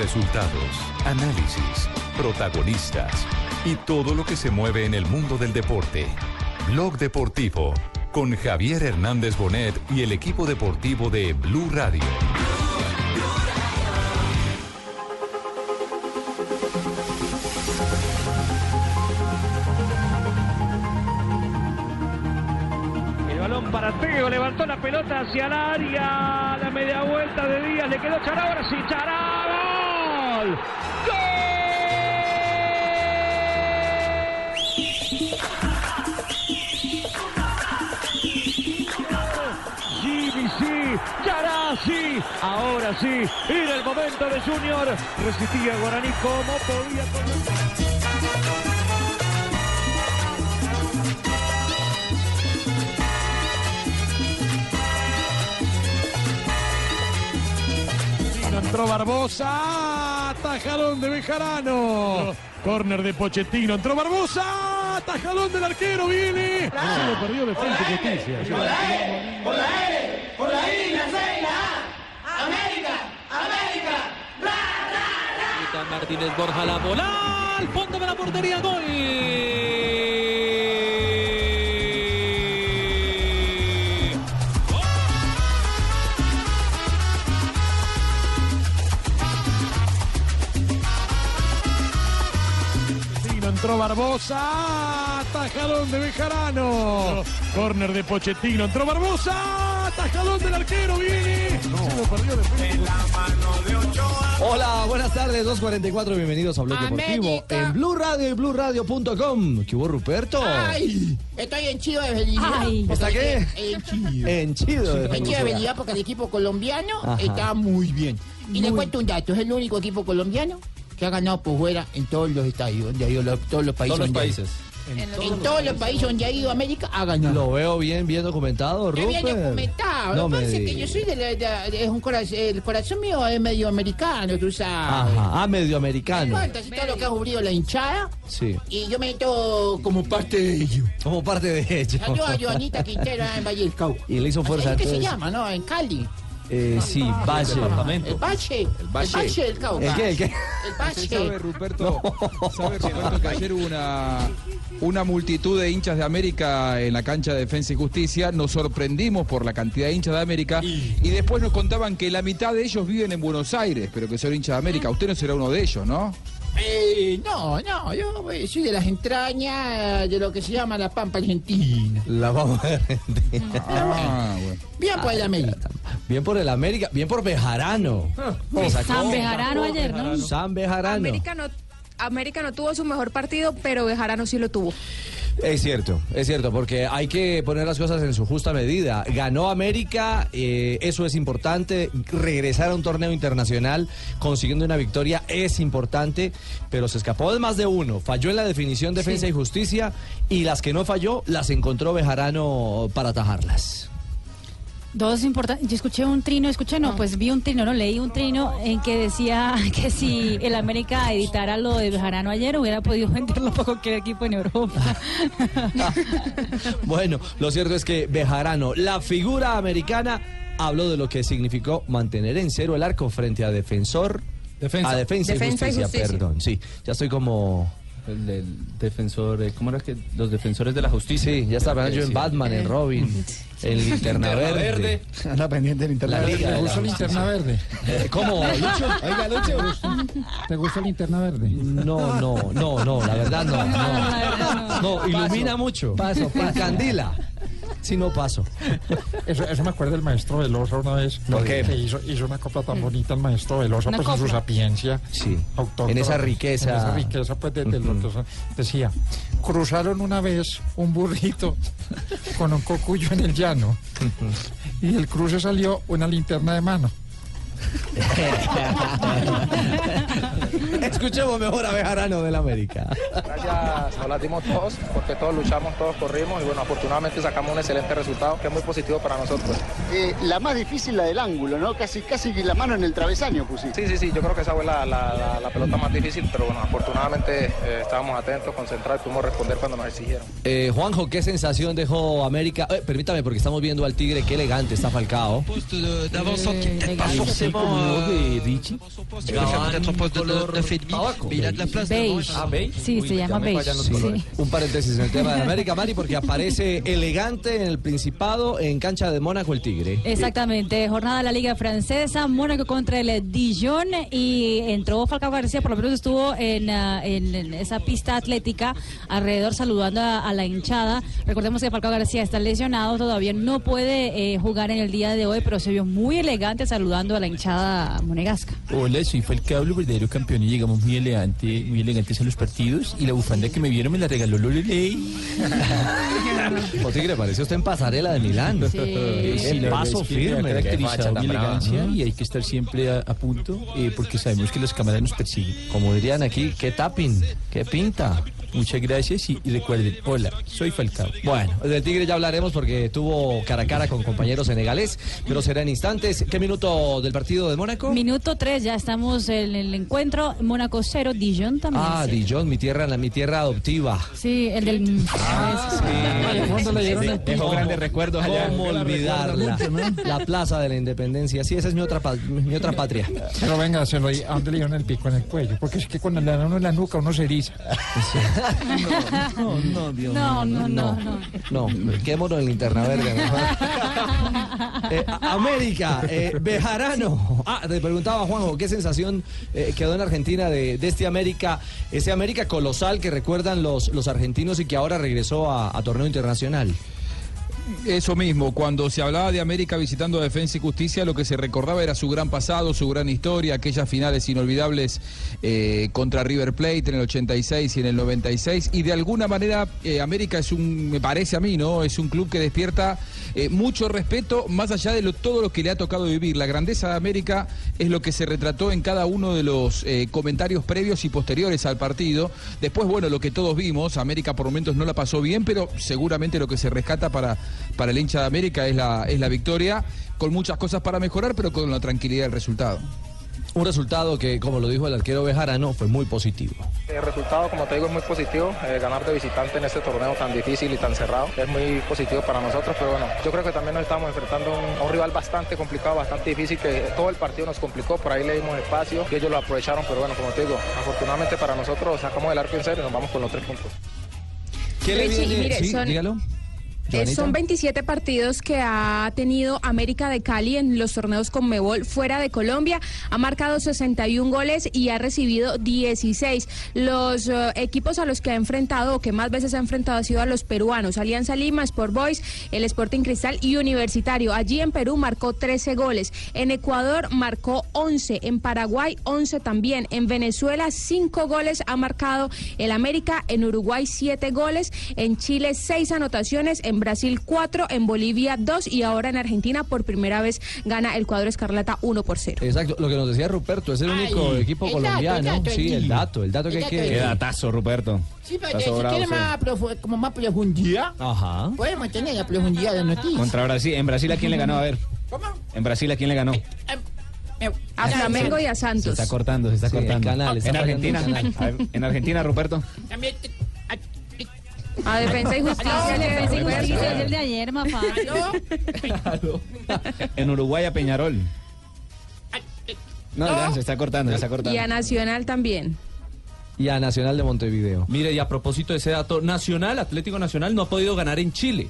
Resultados, análisis, protagonistas y todo lo que se mueve en el mundo del deporte. Blog Deportivo con Javier Hernández Bonet y el equipo deportivo de Blue Radio. El balón para Teo, levantó la pelota hacia el área, la media vuelta de Díaz, le quedó Chará, ahora sí, gol. Jimmy sí, ahora sí, era el momento de Junior, resistía Guaraní como podía Entró Barbosa, tajadón de Bejarano. Corner de Pochettino, entró Barbosa, tajadón del arquero, viene. Se lo perdió Defensa y Justicia. Por la E, por la L, por la I, la C y la A. América, América, bla, bla, bla. Martínez Borja la bola al fondo de la portería, gol. Entró Barbosa, tajadón de Bejarano. Corner de Pochettino, entró Barbosa, tajadón del arquero, viene. Se lo perdió Defensa. Hola, buenas tardes, 2.44, bienvenidos a Blog Deportivo en Blue Radio y BlueRadio.com. ¿Qué hubo, Ruperto? Ay, estoy en chido de felicidad. ¿Está qué? En chido. En chido. de En chido de felicidad. felicidad porque el equipo colombiano Ajá. está muy bien. Y le cuento un dato, es el único equipo colombiano que ha ganado por fuera en todos los estadios, donde ha ido los- todos los países. Todos los. En todos los países donde ha ido América ha ganado. Lo veo bien, bien documentado, Rupert. bien documentado. No me parece que yo soy de, la- de- de- es un corazón, el corazón mío es medio americano, tú sabes. Ajá, ah, medio Me americano. así todo lo que ha cubrido la hinchada Sí, y yo me meto como parte de ello. como parte de ello. Saludos a Joanita Quintero en Valle del Cauca. Y le hizo fuerza, ¿Qué se llama, no? En Cali. Eh, sí, Valle. El Bache. El Bache. Bache del Cauca. ¿El qué? ¿El qué? El Bache. ¿Sabe, Ruperto, sabe, Ruperto, que ayer hubo una, una multitud de hinchas de América en la cancha de Defensa y Justicia? Nos sorprendimos por la cantidad de hinchas de América y después nos contaban que la mitad de ellos viven en Buenos Aires, pero que son hinchas de América. Usted no será uno de ellos, ¿no? Eh, no, no, yo eh, soy de las entrañas de lo que se llama la Pampa Argentina. La vamos a ver. Ah, bueno. Bien por el América. Bien por el América, bien por Bejarano. San Bejarano ayer, ¿no? San Bejarano. América no, América no tuvo su mejor partido, pero Bejarano sí lo tuvo. Es cierto, es cierto, porque hay que poner las cosas en su justa medida. Ganó América, eh, eso es importante. Regresar a un torneo internacional consiguiendo una victoria es importante, pero se escapó de más de uno. Falló en la definición defensa y justicia y las que no falló las encontró Bejarano para atajarlas. Dos importantes. Yo escuché un trino, escuché no, pues vi un trino, no leí un trino en que decía que si el América editara lo de Bejarano ayer hubiera podido venderlo para cualquier equipo en Europa. Bueno, lo cierto es que Bejarano, la figura americana, habló de lo que significó mantener en cero el arco frente a defensor. Defensa. A defensa, Defensa y, y justicia, justicia. perdón. Sí, ya estoy como. El del defensor, eh, ¿cómo era que? Los defensores de la justicia. Sí, ya estaba yo en. Batman, en Robin, en Linterna Verde. Anda pendiente del La Liga de ¿Te gustó linterna verde? Eh, ¿Cómo, Lucho? Oiga, Lucho. ¿Te gustó linterna verde? No, no, no, no, la verdad no. No, No, la verdad no. no ilumina mucho. Paso, paso. Candila. Si no paso. Eso, eso me acuerda el maestro Velosa una vez. ¿Por qué? Que hizo, hizo una copla tan bonita el maestro Velosa, pues en su sapiencia. Sí. autóctona, En esa riqueza. En esa riqueza, pues, de, de lo que son. Decía, cruzaron una vez un burrito con un cocuyo en el llano. Y del cruce salió una linterna de mano. Escuchemos mejor a Bejarano del América. Gracias, nos las dimos todos, porque todos luchamos, todos corrimos y bueno, afortunadamente sacamos un excelente resultado que es muy positivo para nosotros. Eh, la más difícil, la del ángulo, ¿no? Casi, casi la mano en el travesaño pusiste. Sí, sí, sí, yo creo que esa fue la, la- la- la pelota más difícil, pero bueno, afortunadamente eh, estábamos atentos, concentrados y pudimos responder cuando nos exigieron. Eh, Juanjo, ¿qué sensación dejó América? Eh, permítame, porque estamos viendo al Tigre, qué elegante está Falcao. poste de, de, de fait demi, mais il a de la devant. Beige. Ah, beige Sí, se llama beige. sí. Un paréntesis en el tema de América, Mari, porque aparece elegante en el Principado, en cancha de Mónaco el Tigre. Exactamente, jornada de la Liga Francesa, Mónaco contra el Dijon y entró Falcao García, por lo menos estuvo en, ah, en- en esa pista atlética alrededor saludando a, a la hinchada. Recordemos que Falcao García está lesionado, todavía no puede eh, jugar en el día de hoy, pero se vio muy elegante saludando a la hinchada monegasca. Hola, soy Falcao, el verdadero campeón y llegamos muy elegante, muy elegantes a los partidos y la bufanda que me vieron me la regaló Loleley. O Tigre, pareció usted en pasarela de Milán. Sí, el la paso firme. caracterizado mi elegancia y hay que estar siempre a, a punto eh, porque sabemos que las cámaras nos persiguen. Como dirían aquí, qué tapping, qué pinta. Muchas gracias y, y recuerden, hola, soy Falcao. Bueno, del Tigre ya hablaremos porque tuvo cara a cara con compañeros senegales, pero será en instantes. ¿Qué minuto del partido de Mónaco? Minuto 3, ya estamos en el encuentro, Mónaco 0, Dijon también. Ah, cero. Dijon, mi tierra, la, mi tierra adoptiva. Sí, el del... Dejó grandes recuerdos allá. ¿Cómo olvidarla? La Plaza de la Independencia. Sí, esa es mi otra, pa- mi otra patria. Pero venga, se lo, ¿a dónde le dieron el pico en el cuello? Porque es que cuando le dan uno en la nuca uno se eriza. No, no, Dios No, no, no, No, quémonos en linterna verde. mejor. Eh, a- América, eh, Bejarano. Ah, te preguntaba Juanjo, ¿qué sensación eh, quedó en Argentina de, de este América, ese América colosal que recuerdan los, los argentinos y que ahora regresó a, a torneo internacional? Eso mismo, cuando se hablaba de América visitando a Defensa y Justicia, lo que se recordaba era su gran pasado, su gran historia, aquellas finales inolvidables eh, contra River Plate en el 86 y en el 96. Y de alguna manera eh, América es un, me parece a mí, ¿no? Es un club que despierta eh, mucho respeto más allá de lo- todo lo que le ha tocado vivir. La grandeza de América es lo que se retrató en cada uno de los comentarios previos y posteriores al partido. Después, bueno, lo que todos vimos, América por momentos no la pasó bien, pero seguramente lo que se rescata para, para el hincha de América es la, es la victoria, con muchas cosas para mejorar, pero con la tranquilidad del resultado. Un resultado que, como lo dijo el arquero Bejarano, fue muy positivo. El resultado, como te digo, es muy positivo. Eh, ganar de visitante en este torneo tan difícil y tan cerrado es muy positivo para nosotros. Pero bueno, yo creo que también nos estamos enfrentando a un, a un rival bastante complicado, bastante difícil, que todo el partido nos complicó. Por ahí le dimos espacio y ellos lo aprovecharon. Pero bueno, como te digo, afortunadamente para nosotros sacamos el arco en serio y nos vamos con los tres puntos. ¿Qué le viene? mire, Sí, son- dígalo. Eh, son 27 partidos que ha tenido América de Cali en los torneos con Mebol fuera de Colombia. Ha marcado 61 goles y ha recibido 16. Los eh, equipos a los que ha enfrentado o que más veces ha enfrentado ha sido a los peruanos. Alianza Lima, Sport Boys, el Sporting Cristal y Universitario. Allí en Perú marcó 13 goles. En Ecuador marcó 11. En Paraguay 11 también. En Venezuela 5 goles ha marcado el América. En Uruguay 7 goles. En Chile 6 anotaciones. En Brasil 4. En Bolivia 2. Y ahora en Argentina por primera vez gana el cuadro Escarlata 1 por 0. Exacto, lo que nos decía Ruperto, es el único Ay, equipo el dato, colombiano. el dato, sí, el dato, el dato que El hay dato que. Qué datazo, Ruperto. Sí, pero si quiere más profu- como más profundidad, Ajá. podemos tener la profundidad de noticias. Contra Brasil. ¿En Brasil a quién le ganó? A ver. ¿Cómo? ¿En Brasil a quién le ganó? A Flamengo y a Se Santos. está cortando, se está Sí, el cortando. canal, está en Argentina. en Argentina, Ruperto. También, A Defensa y Justicia. Defensa y. Justicia, el de ayer, fácil. En Uruguay a Peñarol. No, ya, se está cortando, se está cortando. Y a Nacional también. Y a Nacional de Montevideo. Mire, y a propósito de ese dato, Nacional, Atlético Nacional no ha podido ganar en Chile.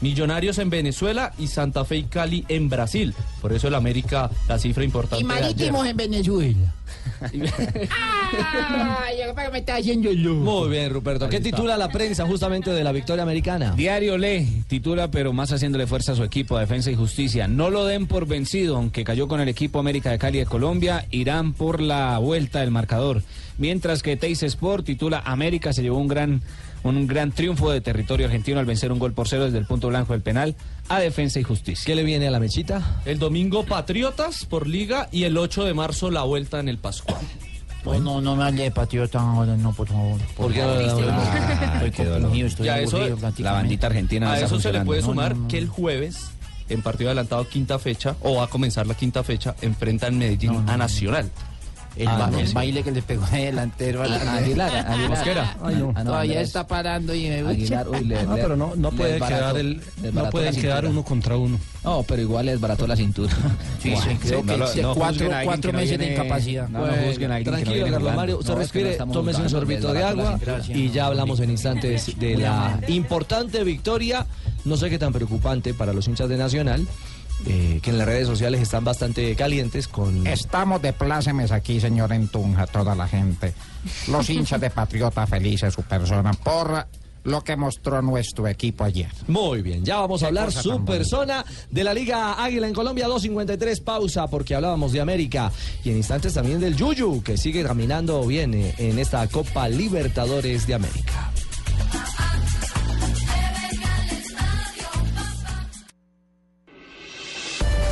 Millonarios en Venezuela y Santa Fe y Cali en Brasil. Por eso el América, la cifra importante. y marítimos en Venezuela. Ay, ¿para qué me está haciendo? Muy bien, Ruperto. ¿Qué titula la prensa justamente de la victoria americana? Diario Le titula, pero más haciéndole fuerza a su equipo, a Defensa y Justicia. No lo den por vencido, aunque cayó con el equipo América de Cali de Colombia, irán por la vuelta del marcador. Mientras que Teis Sport titula, América se llevó un gran, un gran triunfo de territorio argentino al vencer un gol por cero desde el punto blanco del penal a Defensa y Justicia. ¿Qué le viene a la mechita? El domingo Patriotas por Liga y el 8 de marzo la vuelta en el Pascual. No, no, no me hable de patriota ahora, no, por favor. ¿Por damos? Ah, Estoy compungido, estoy Ya, eso- aburrido la bandita argentina A eso se le puede sumar no, no. que el jueves, en partido adelantado quinta fecha, o va a comenzar la quinta fecha, enfrentan Medellín a Nacional. El, Ah, ba- no, el sí. baile que le pegó de delantero a la Aguilar, Aguilar. Mosquera. Ay, no. Ah, no, Todavía Andrés. está parando y me Aguilar, uy, le- No, le- pero no, no le puede desbarató- quedar el, desbarató no pueden quedar uno contra uno. No, pero igual les barató la cintura. Sí, sí, creo que sí, cuatro, cuatro meses de incapacidad. No, no juzguen a alguien que no Tranquilo, Carlos. Mario. Usted respire, tómese un sorbito de desbarató agua y ya hablamos en instantes de la importante victoria. No sé qué tan preocupante para los hinchas de Nacional, eh, que en las redes sociales están bastante calientes con... Estamos de plácemes aquí, señor Entunja, toda la gente. Los hinchas de Patriota felices, su persona, por lo que mostró nuestro equipo ayer. Muy bien, ya vamos a hablar su bonita. persona de la Liga Águila en Colombia 253 pausa porque hablábamos de América y en instantes también del Yuyu que sigue caminando bien eh, en esta Copa Libertadores de América.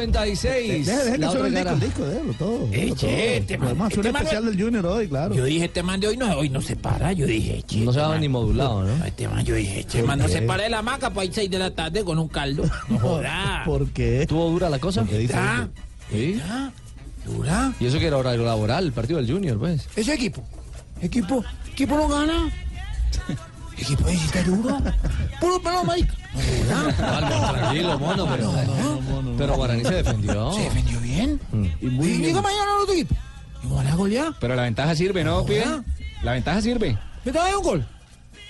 56. Deja, deja el disco, el disco, déjalo todo. Eh, Eche, todo. Te man, Además, este especial del Junior hoy, claro. Yo dije, este man de hoy no, hoy no se para. Yo dije, che. No se este va ni modulado, ¿no? Este man, yo dije, che, este man, no se para de la maca para pues, ir 6 de la tarde con un caldo. No ¿Por qué? ¿Tuvo dura la cosa? ¿Está? ¿Sí? ¿Dura? Y eso que era horario laboral, el partido del Junior, pues. Ese equipo. Equipo. Equipo no gana. Equipo, ¿está duro? Puro pelado, marica. No, no, tranquilo, mono, pero. No, no, pero Guaraní se defendió. Se defendió bien. Mm. Y llega mañana el otro equipo. Y van a golear. Pero la ventaja sirve, ¿no, pibe? La ventaja sirve. ¿Me trae un gol?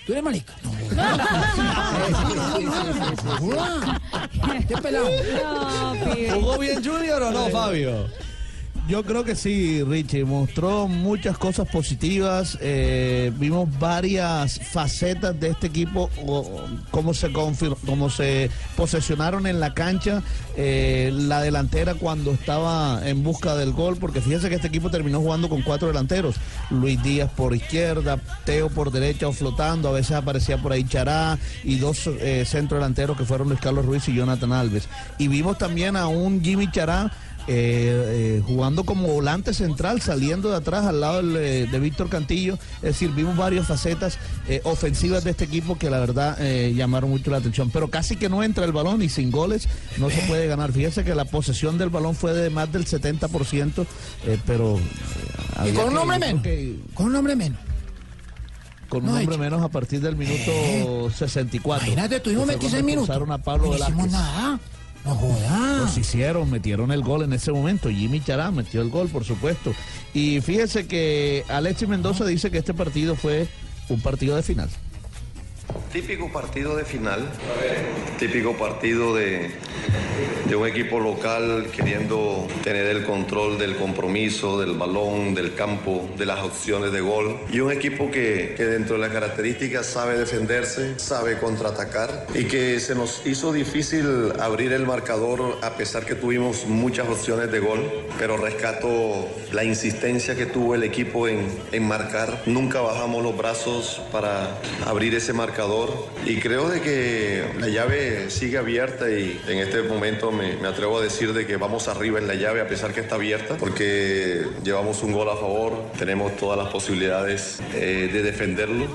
¿Tú eres marica? No. Este pelado. No, pibe. ¿Jugó bien Junior o no, Fabio? Yo creo que sí, Richie. Mostró muchas cosas positivas. eh, vimos varias facetas de este equipo, cómo se cómo se posesionaron en la cancha. eh, la delantera cuando estaba en busca del gol, porque fíjense que este equipo terminó jugando con cuatro delanteros. Luis Díaz por izquierda, Teo por derecha o flotando. A veces aparecía por ahí Chará y dos eh, centro delanteros que fueron Luis Carlos Ruiz y Jonathan Alves. Y vimos también a un Jimmy Chará eh, eh, jugando como volante central, saliendo de atrás al lado del, eh, de Víctor Cantillo. Es decir, vimos varias facetas eh, ofensivas de este equipo que la verdad eh, llamaron mucho la atención. Pero casi que no entra el balón y sin goles no se puede ganar. Fíjese que la posesión del balón fue de más del 70%, eh, pero... eh, Y con un hombre menos. que Con un hombre menos. con No, un hombre menos a partir del minuto 64. Imagínate, tuvimos Que fue 26 cuando minutos. expulsaron a Pablo no hicimos nada. No jodas. Los hicieron, metieron el gol en ese momento. Jimmy Chará metió el gol, por supuesto. Y fíjese que Alexis Mendoza dice que este partido fue un partido de final. Típico partido de final, típico partido de, de un equipo local queriendo tener el control del compromiso, del balón, del campo, de las opciones de gol. Y un equipo que, que dentro de las características sabe defenderse, sabe contraatacar y que se nos hizo difícil abrir el marcador a pesar que tuvimos muchas opciones de gol. Pero rescato la insistencia que tuvo el equipo en, en marcar. Nunca bajamos los brazos para abrir ese marcador y creo de que la llave sigue abierta y en este momento me, me atrevo a decir de que vamos arriba en la llave a pesar que está abierta porque llevamos un gol a favor, tenemos todas las posibilidades eh, de defenderlo.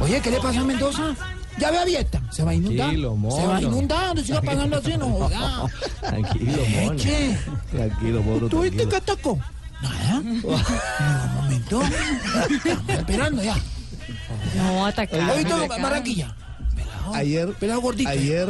Oye, ¿qué le pasa a Mendoza? Ya ve abierta. Se va a inundar. Tranquilo, mono. Se va a inundar. No siga pagando así, no. Tranquilo, mono. Eche. Tranquilo, mono, ¿Tú viste tranquilo. qué atacó? Nada. No, un momento. Estamos esperando ya. No, atacar. ¿Has visto atacar. Barranquilla? Ayer, ayer,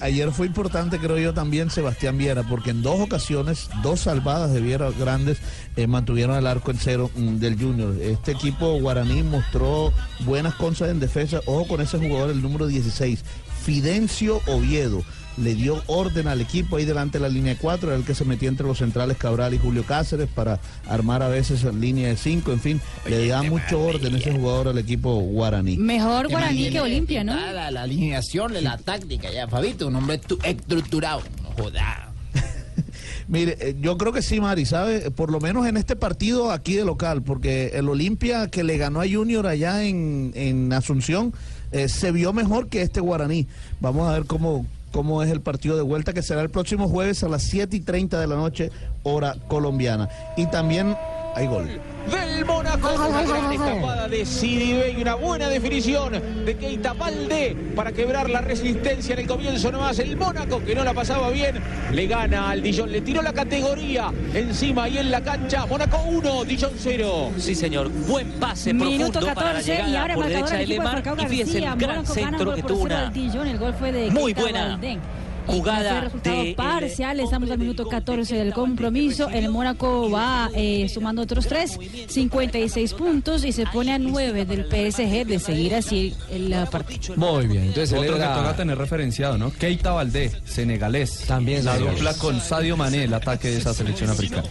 ayer fue importante, creo yo, también Sebastián Viera, porque en dos ocasiones, dos salvadas de Viera grandes eh, mantuvieron el arco en cero mm, del Junior. Este equipo guaraní mostró buenas cosas en defensa. Ojo con ese jugador, el número 16. Fidencio Oviedo. Le dio orden al equipo ahí delante de la línea 4, era el que se metía entre los centrales Cabral y Julio Cáceres para armar a veces en línea de 5, en fin, le da mucho orden ese jugador al equipo guaraní. Mejor Guaraní que Olimpia, ¿no? La, la alineación, la táctica, ya, Fabito, un hombre tu- estructurado. No joda. Mire, eh, yo creo que sí, Mari, ¿sabe? Por lo menos en este partido aquí de local, porque el Olimpia que le ganó a Junior allá en, en Asunción eh, se vio mejor que este Guaraní. Vamos a ver cómo, cómo es el partido de vuelta, que será el próximo jueves a las 7 y 30 de la noche, hora colombiana. Y también hay gol. del Mónaco. Una gran escapada de Sidibe y una buena definición de Keita Balde para quebrar la resistencia en el comienzo nomás. El Mónaco, que no la pasaba bien, le gana al Dijon. Le tiró la categoría encima y en la cancha. Mónaco 1, Dijon 0. Sí, señor. Buen pase Minuto profundo para la 14 y llegada ahora por derecha de Lemar. Y fíjese el gran Mónaco centro que tuvo una al Dijon. El gol fue de muy Keita buena Valdén. Jugada de el parcial, estamos al minuto 14 del compromiso. El Mónaco va eh, sumando otros 3, 56 puntos y se pone a 9 del PSG de seguir así el partido. Muy bien, entonces Otro que toca tener referenciado, ¿no? Keita Valdé, senegalés. También La dupla con Sadio Mané, el ataque de esa selección africana.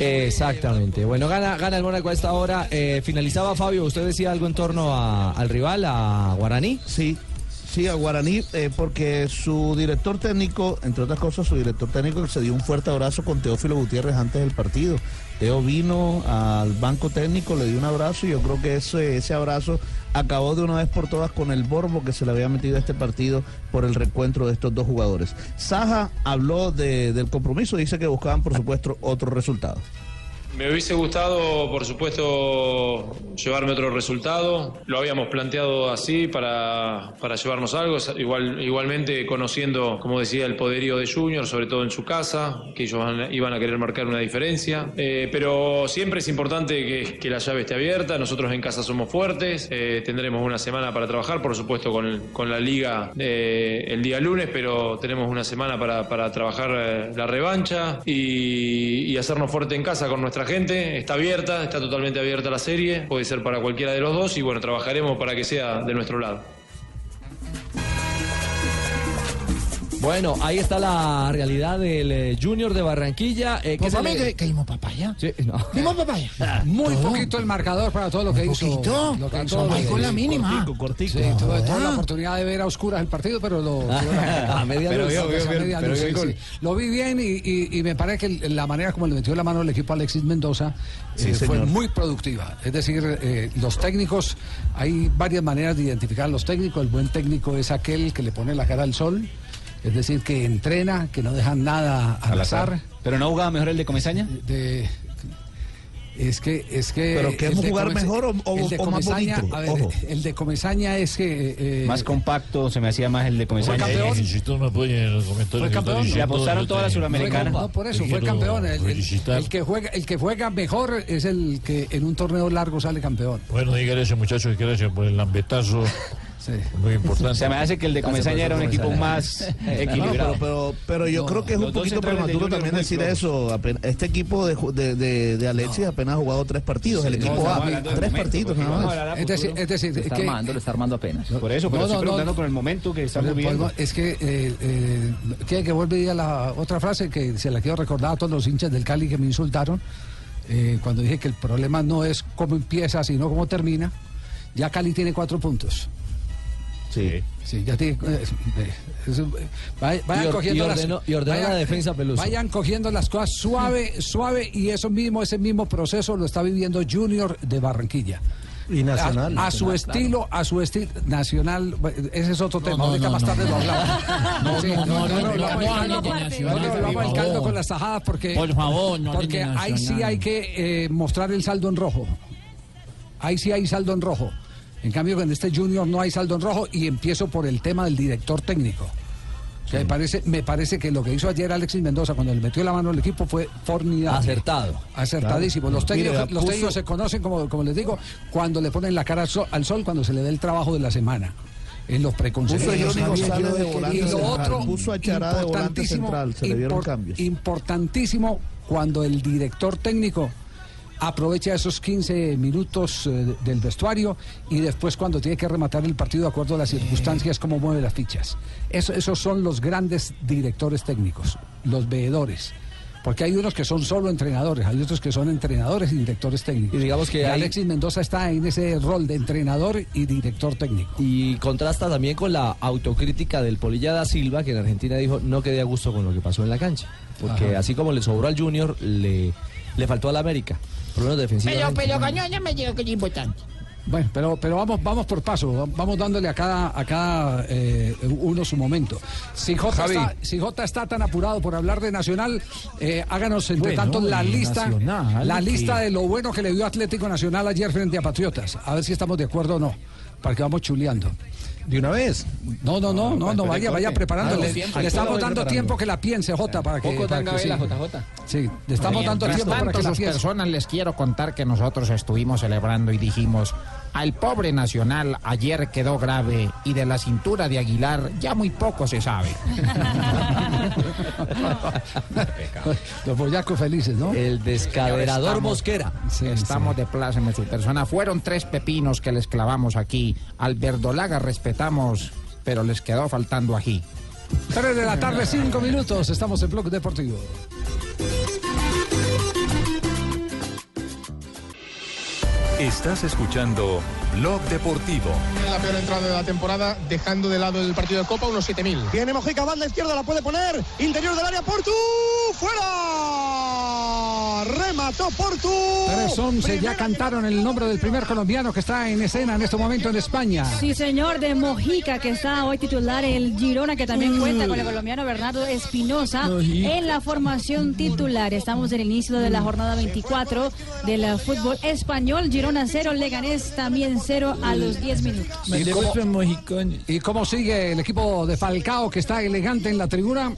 Exactamente. Bueno, gana, gana el Mónaco a esta hora. Eh, finalizaba Fabio, ¿usted decía algo en torno a- al rival, a Guaraní? Sí, sí, a Guaraní, eh, porque su director técnico, entre otras cosas, su director técnico se dio un fuerte abrazo con Teófilo Gutiérrez antes del partido. Teo vino al banco técnico, le dio un abrazo y yo creo que ese, abrazo acabó de una vez por todas con el borbo que se le había metido a este partido por el reencuentro de estos dos jugadores. Saja habló de- del compromiso, dice que buscaban, por supuesto, otro resultado. Me hubiese gustado, por supuesto, llevarme otro resultado. Lo habíamos planteado así para, para llevarnos algo. Igual, igualmente conociendo, como decía, el poderío de Junior, sobre todo en su casa, que ellos van- iban a querer marcar una diferencia. Eh, pero siempre es importante que, que la llave esté abierta. Nosotros en casa somos fuertes. Eh, tendremos una semana para trabajar, por supuesto, con, con la liga eh, el día lunes, pero tenemos una semana para, para trabajar la revancha y, y hacernos fuerte en casa con nuestra gente. Está abierta, está totalmente abierta la serie. Puede ser para cualquiera de los dos y bueno, trabajaremos para que sea de nuestro lado. Bueno, ahí está la realidad del eh, Junior de Barranquilla. eh, que Pues se le- que, que dimos papaya. Sí, no. Papaya. Muy poquito el marcador para todo lo que hizo. poquito. Lo que hizo que con la mínima. Cortico, cortico. Sí, tuve toda la Ah. oportunidad de ver a oscuras el partido, pero lo. A media pero luz. vio, vio, A vio, media pero luz, vio el sí, gol. sí. Lo vi bien y, y- y me parece que el- la manera como le metió la mano el equipo a Alexis Mendoza Sí, eh, fue señor. muy productiva. Es decir, eh, los técnicos, hay varias maneras de identificar a los técnicos. El buen técnico es aquel que le pone la cara al sol. Es decir, que entrena, que no deja nada al azar. ¿Pero no jugaba mejor el de Comesaña? De, es que, es que. ¿Pero queremos el de jugar mejor o- o- el de o más Comesaña, bonito? A ver, Ojo. el de Comesaña es que. eh, Más compacto, se me hacía más el de Comesaña. Fue campeón. Fue campeón. Le apostaron yo toda la te- Suramericana. No, por eso, fue campeón. El, el- felicitar. el que juega, el que juega mejor es el que en un torneo largo sale campeón. Bueno, dígale a ese muchacho que gracias por el lambetazo. Muy importante. Se me hace que el de Comesaña era un equipo más equilibrado. No, pero, pero, pero yo No, creo que es un poquito de prematuro también decir flojos. eso. Este equipo de, de, de, de Alexis apenas ha jugado tres partidos. el equipo A, tres momento, partidos nada más. hablar a Es decir, futuro. es decir, Lo está que- armando, lo está armando apenas. Por eso, pero No, estoy preguntando no. por el momento que Pues, viviendo. es que, eh, eh, ¿quiere que ir a la otra frase que se la quiero recordar a todos los hinchas del Cali que me insultaron eh, cuando dije que el problema no es cómo empieza, sino cómo termina. Ya Cali tiene cuatro puntos. Sí. Sí, ya eso, vayan, y or, cogiendo y ordeno, las, y vayan, la defensa Peluso. Vayan cogiendo las cosas suave, suave y eso mismo, ese mismo proceso lo está viviendo Junior de Barranquilla. Y nacional. A, a su estilo, claro. a su estilo nacional, ese es otro tema, ahorita más tarde lo hablamos. No, no, no, no, no, no, caldo con las tajadas porque Por favor, no porque ahí sí hay que eh, mostrar el saldo en rojo. Ahí sí hay saldo en rojo. En cambio, en este Junior no hay saldo en rojo y empiezo por el tema del director técnico. O sea, me, parece, me parece que lo que hizo ayer Alexis Mendoza cuando le metió la mano al equipo fue formidable. Acertado. Acertadísimo. Los técnicos, los puso- técnicos se conocen, como, como les digo, cuando le ponen la cara al sol, al sol, cuando se le dé el trabajo de la semana. En los preconcebidos. Y lo otro, puso a Chará de volante importantísimo, central, se le dieron impor- cambios. Importantísimo cuando el director técnico aprovecha esos 15 minutos eh, del vestuario y después cuando tiene que rematar el partido de acuerdo a las circunstancias, cómo mueve las fichas. Eso- esos son los grandes directores técnicos, los veedores. Porque hay unos que son solo entrenadores, hay otros que son entrenadores y directores técnicos. Y digamos que Y hay- Alexis Mendoza está en ese rol de entrenador y director técnico. Y contrasta también con la autocrítica del Polilla da Silva, que en Argentina dijo no quedé a gusto con lo que pasó en la cancha. Porque Ajá. así como le sobró al Junior, le, le faltó al América. Lo menos Pero, pero, coño, ya me digo que es importante. Bueno, pero, pero vamos, vamos por paso, vamos dándole a cada, a cada eh, uno su momento. Si Jota, Javi. está, si Jota está tan apurado por hablar de Nacional, eh, háganos entre Bueno, tanto la lista, Nacional, la que- lista de lo bueno que le dio Atlético Nacional ayer frente a Patriotas. A ver si estamos de acuerdo o no, para que vamos chuleando. ¿De una vez? No, no, no, no, no, vaya, vaya preparando. Ah, Le, estamos dando tiempo que la piense, Jota, para que. Poco para que sí. JJ. Sí, le estamos dando tiempo para que la sus piense. personas les quiero contar que nosotros estuvimos celebrando y dijimos, al pobre Nacional ayer quedó grave y de la cintura de Aguilar ya muy poco se sabe. Los boyacos felices, ¿no? El descaderador Estamos- Mosquera. Estamos de pláceme su persona. Fueron tres pepinos que les clavamos aquí. Al verdolaga respetamos, pero les quedó faltando ají. 3 de la tarde, 5 minutos. Estamos en Blog Deportivo. Estás escuchando Blog Deportivo. La peor entrada de la temporada, dejando de lado el partido de Copa, unos 7.000. Tiene Mojica, banda izquierda, la puede poner. Interior del área, Portu. ¡Fuera! Remató Portu. 3-11, ya cantaron el nombre del primer colombiano que está en escena en este momento en España. Sí, señor, de Mojica, que está hoy titular el Girona, que también cuenta con el colombiano Bernardo Espinosa en la formación titular. Estamos en el inicio de la jornada 24 del fútbol español. Girona 0, Leganés también 0 a los 10 minutos. ¿Y cómo, ¿Y cómo sigue el equipo de Falcao que está elegante en la tribuna?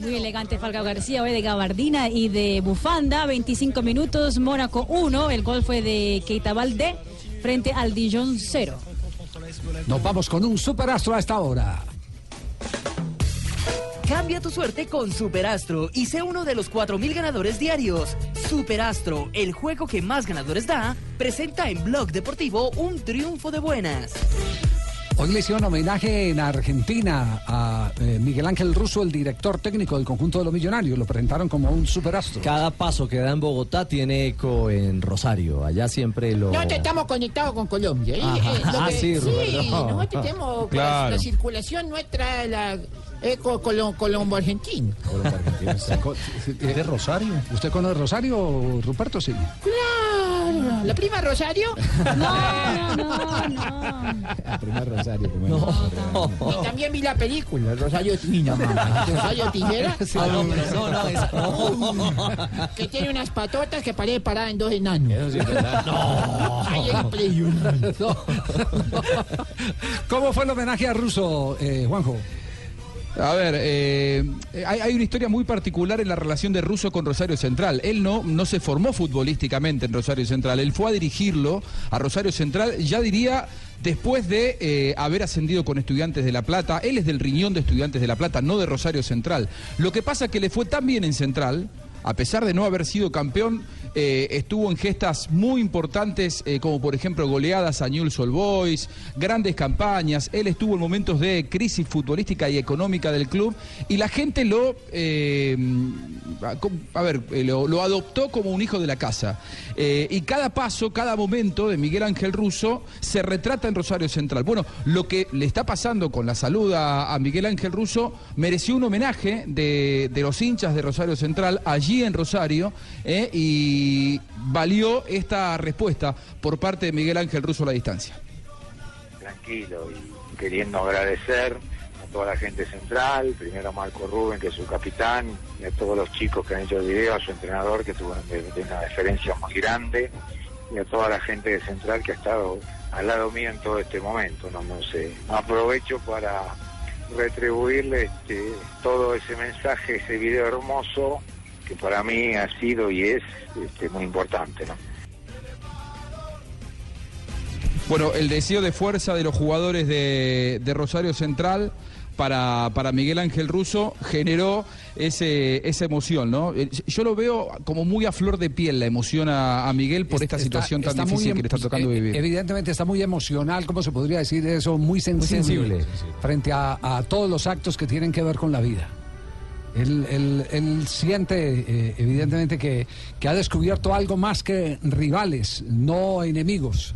Muy elegante Falcao García, hoy de gabardina y de bufanda. 25 minutos, Mónaco 1. El gol fue de Keita Valdé frente al Dijon 0. Nos vamos con un superastro a esta hora. Cambia tu suerte con Superastro y sé uno de los 4.000 ganadores diarios. Superastro, el juego que más ganadores da, presenta en Blog Deportivo un triunfo de buenas. Hoy le hicieron homenaje en Argentina a eh, Miguel Ángel Russo, el director técnico del conjunto de los millonarios. Lo presentaron como un superastro. Cada paso que da en Bogotá tiene eco en Rosario. Allá siempre lo. Nosotros estamos conectados con Colombia. ¿eh? Eh, Ah, sí, Roberto. nosotros tenemos Claro. la, la circulación nuestra, la eh, co- colo- colombo-argentina. ¿Es de Rosario? ¿Usted conoce Rosario, Ruperto? Sí. Claro, la prima Rosario. No, no, no, no. Primer Rosario. Y también vi la película, Rosario Tijera. Rosario Tijera. Ah, no, pero no, no, esa- no. Que tiene unas patotas que parece parada en dos enanos. Eso sí es verdad. No. Ay, es impresionante. ¿Cómo fue el homenaje a Russo, eh, Juanjo? A ver, eh, hay, una historia muy particular en la relación de Russo con Rosario Central. Él no, no se formó futbolísticamente en Rosario Central. Él fue a dirigirlo a Rosario Central, ya diría, después de eh, haber ascendido con Estudiantes de La Plata. Él es del riñón de Estudiantes de La Plata, no de Rosario Central. Lo que pasa es que le fue tan bien en Central. A pesar de no haber sido campeón, eh, estuvo en gestas muy importantes, eh, como por ejemplo goleadas a Newell's Old Boys, grandes campañas. Él estuvo en momentos de crisis futbolística y económica del club y la gente lo, eh, a, ver, lo, adoptó como un hijo de la casa. Y cada paso, cada momento de Miguel Ángel Russo se retrata en Rosario Central. Bueno, lo que le está pasando con la salud a, a Miguel Ángel Russo mereció un homenaje de, de los hinchas de Rosario Central allí en Rosario eh, y valió esta respuesta por parte de Miguel Ángel Russo a la distancia. tranquilo y queriendo agradecer a toda la gente central, primero a Marco Rubén, que es su capitán, y a todos los chicos que han hecho el video, a su entrenador, que tuvo una diferencia muy grande, y a toda la gente de central que ha estado al lado mío en todo este momento. No, no sé. Aprovecho para retribuirle este, todo ese mensaje, ese video hermoso, que para mí ha sido y es este, muy importante. ¿no? Bueno, el deseo de fuerza de los jugadores de, de Rosario Central para, para Miguel Ángel Russo generó ese, esa emoción, ¿no? Eh, Yo lo veo como muy a flor de piel la emoción a, a Miguel por esta Está- situación tan está difícil em- que le está tocando eh, vivir. Evidentemente está muy emocional, ¿cómo se podría decir eso? Muy sensible, sensible. frente a, a todos los actos que tienen que ver con la vida. Él, él- él siente eh, evidentemente que, que ha descubierto algo más que rivales, no enemigos.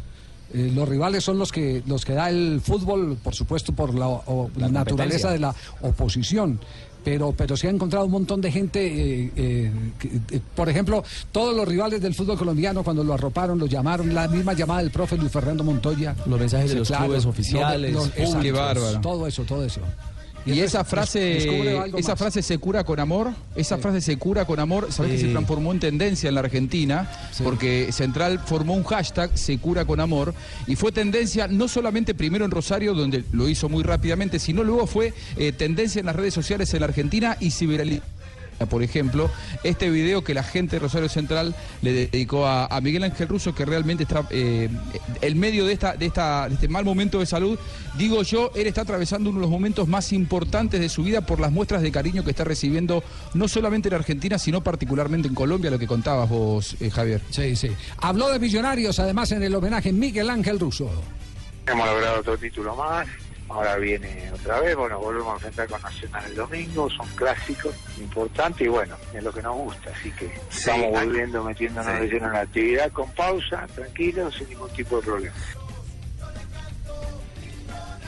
Eh, los rivales son los que los que da el fútbol, por supuesto, por la, o- la naturaleza de la oposición. Pero, pero se ha encontrado un montón de gente, eh, eh, que, eh, por ejemplo, todos los rivales del fútbol colombiano cuando lo arroparon, lo llamaron, la misma llamada del profe Luis Fernando Montoya. Los mensajes de Sí, los claro, clubes oficiales. lo- Uy, exacto, qué bárbaro. Todo eso, todo eso. Y esa frase, esa más. frase se cura con amor, esa frase se cura con amor, sabes que se transformó en tendencia en la Argentina, porque Central formó un hashtag se cura con amor y fue tendencia no solamente primero en Rosario, donde lo hizo muy rápidamente, sino luego fue eh, tendencia en las redes sociales en la Argentina y se viralizó. Por ejemplo, este video que la gente de Rosario Central le dedicó a, a Miguel Ángel Russo, que realmente está eh, en medio de, esta, de, esta, de este mal momento de salud. Digo yo, él está atravesando uno de los momentos más importantes de su vida por las muestras de cariño que está recibiendo, no solamente en Argentina, sino particularmente en Colombia, lo que contabas vos, eh, Javier. Sí, sí. Habló de Millonarios, además, en el homenaje Miguel Ángel Russo. Hemos logrado otro título más. Ahora viene otra vez, bueno, volvemos a enfrentar con Nacional el domingo, son clásicos importantes y bueno, es lo que nos gusta, así que estamos volviendo, metiéndonos Sí. de lleno en la actividad con pausa, tranquilos, sin ningún tipo de problema.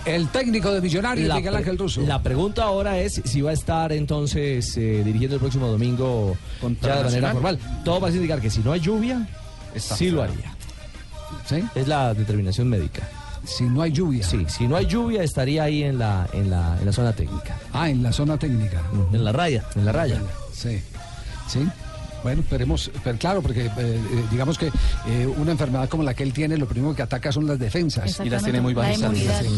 El técnico de Millonarios, La Miguel Ángel Russo. La pregunta ahora es si va a estar entonces eh, dirigiendo el próximo domingo ya de manera formal. Todo parece indicar que si no hay lluvia, sí lo haría. ¿Sí? Es la determinación médica. Si no hay lluvia. Sí, si no hay lluvia estaría ahí en la, en la, en la zona técnica. Ah, en la zona técnica. En la raya, en la raya. Sí, sí. Bueno, esperemos, pero claro, porque eh, eh, digamos que eh, una enfermedad como la que él tiene, lo primero que ataca son las defensas. Y las tiene muy bajas.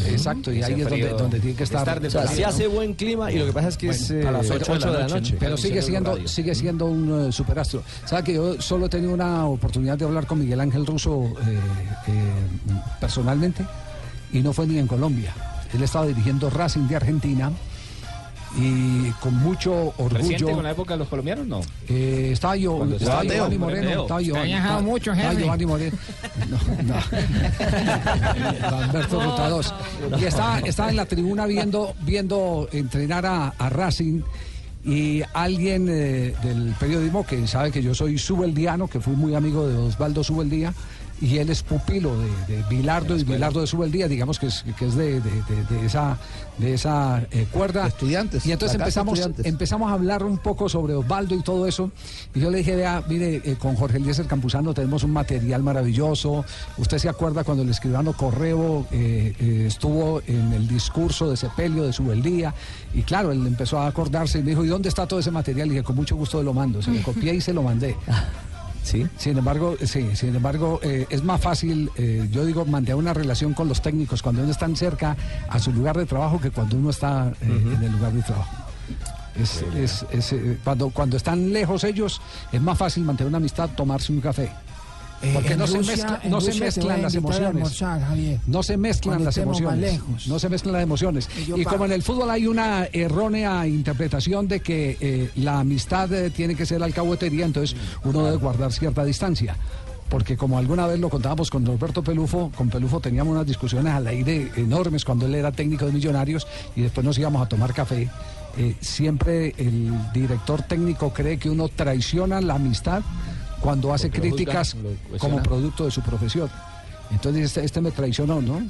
Exacto, y ahí es donde, tiene que estar. estar de O sea, sí hace buen clima y lo que pasa es que es, eh, a las ocho de la noche. Pero sigue siendo, sigue siendo un eh, superastro. ¿Sabe que yo solo he tenido una oportunidad de hablar con Miguel Ángel Russo eh, eh, personalmente? Y no fue ni en Colombia. Él estaba dirigiendo Racing de Argentina y con mucho ¿Reciente orgullo. con la época de los colombianos? No. Eh, estaba yo, estaba Giovanni Teo, Moreno, Teo. estaba Usted ha Giovanni, viajado estaba- mucho, estaba jefe. Giovanni Moreno, no, no, Alberto Ruta 2. y estaba, estaba en la tribuna viendo, viendo entrenar a, a Racing y alguien eh, del periodismo que sabe que yo soy subeldiano, que fui muy amigo de Osvaldo Subeldía, y él es pupilo de, de Bilardo y Bilardo de Subeldía, digamos que es, que es de, de- esa, de esa eh, cuerda. Estudiantes. Y entonces empezamos, Estudiantes. empezamos a hablar un poco sobre Osvaldo y todo eso. Y yo le dije, vea, mire, eh, con Jorge Eliezer Campuzano tenemos un material maravilloso. Usted se acuerda cuando el escribano Correo eh, estuvo en el discurso de Sepelio, de Subeldía. Y claro, él empezó a acordarse y me dijo, ¿y dónde está todo ese material? Y dije, con mucho gusto lo mando. Se lo copié y se lo mandé. Sí. Sin embargo, sí, sin embargo, eh, es más fácil, eh, yo digo, mantener una relación con los técnicos cuando uno está cerca a su lugar de trabajo que cuando uno está eh, en el lugar de trabajo. Es, es- es, eh, cuando, cuando están lejos ellos, es más fácil mantener una amistad, tomarse un café. Eh, Porque no, Rusia- se, mezcla- no se mezclan las emociones. almorzar. No se mezclan las emociones. No se mezclan las emociones. Y como en el fútbol hay una errónea interpretación de que eh, la amistad eh, tiene que ser alcahuetería, entonces uno debe guardar cierta distancia. Porque como alguna vez lo contábamos con Roberto Pelufo, con Pelufo teníamos unas discusiones al aire enormes cuando él era técnico de Millonarios y después nos íbamos a tomar café. Eh, siempre el director técnico cree que uno traiciona la amistad cuando hace Porque críticas como producto de su profesión. Entonces este, este me traicionó, ¿no?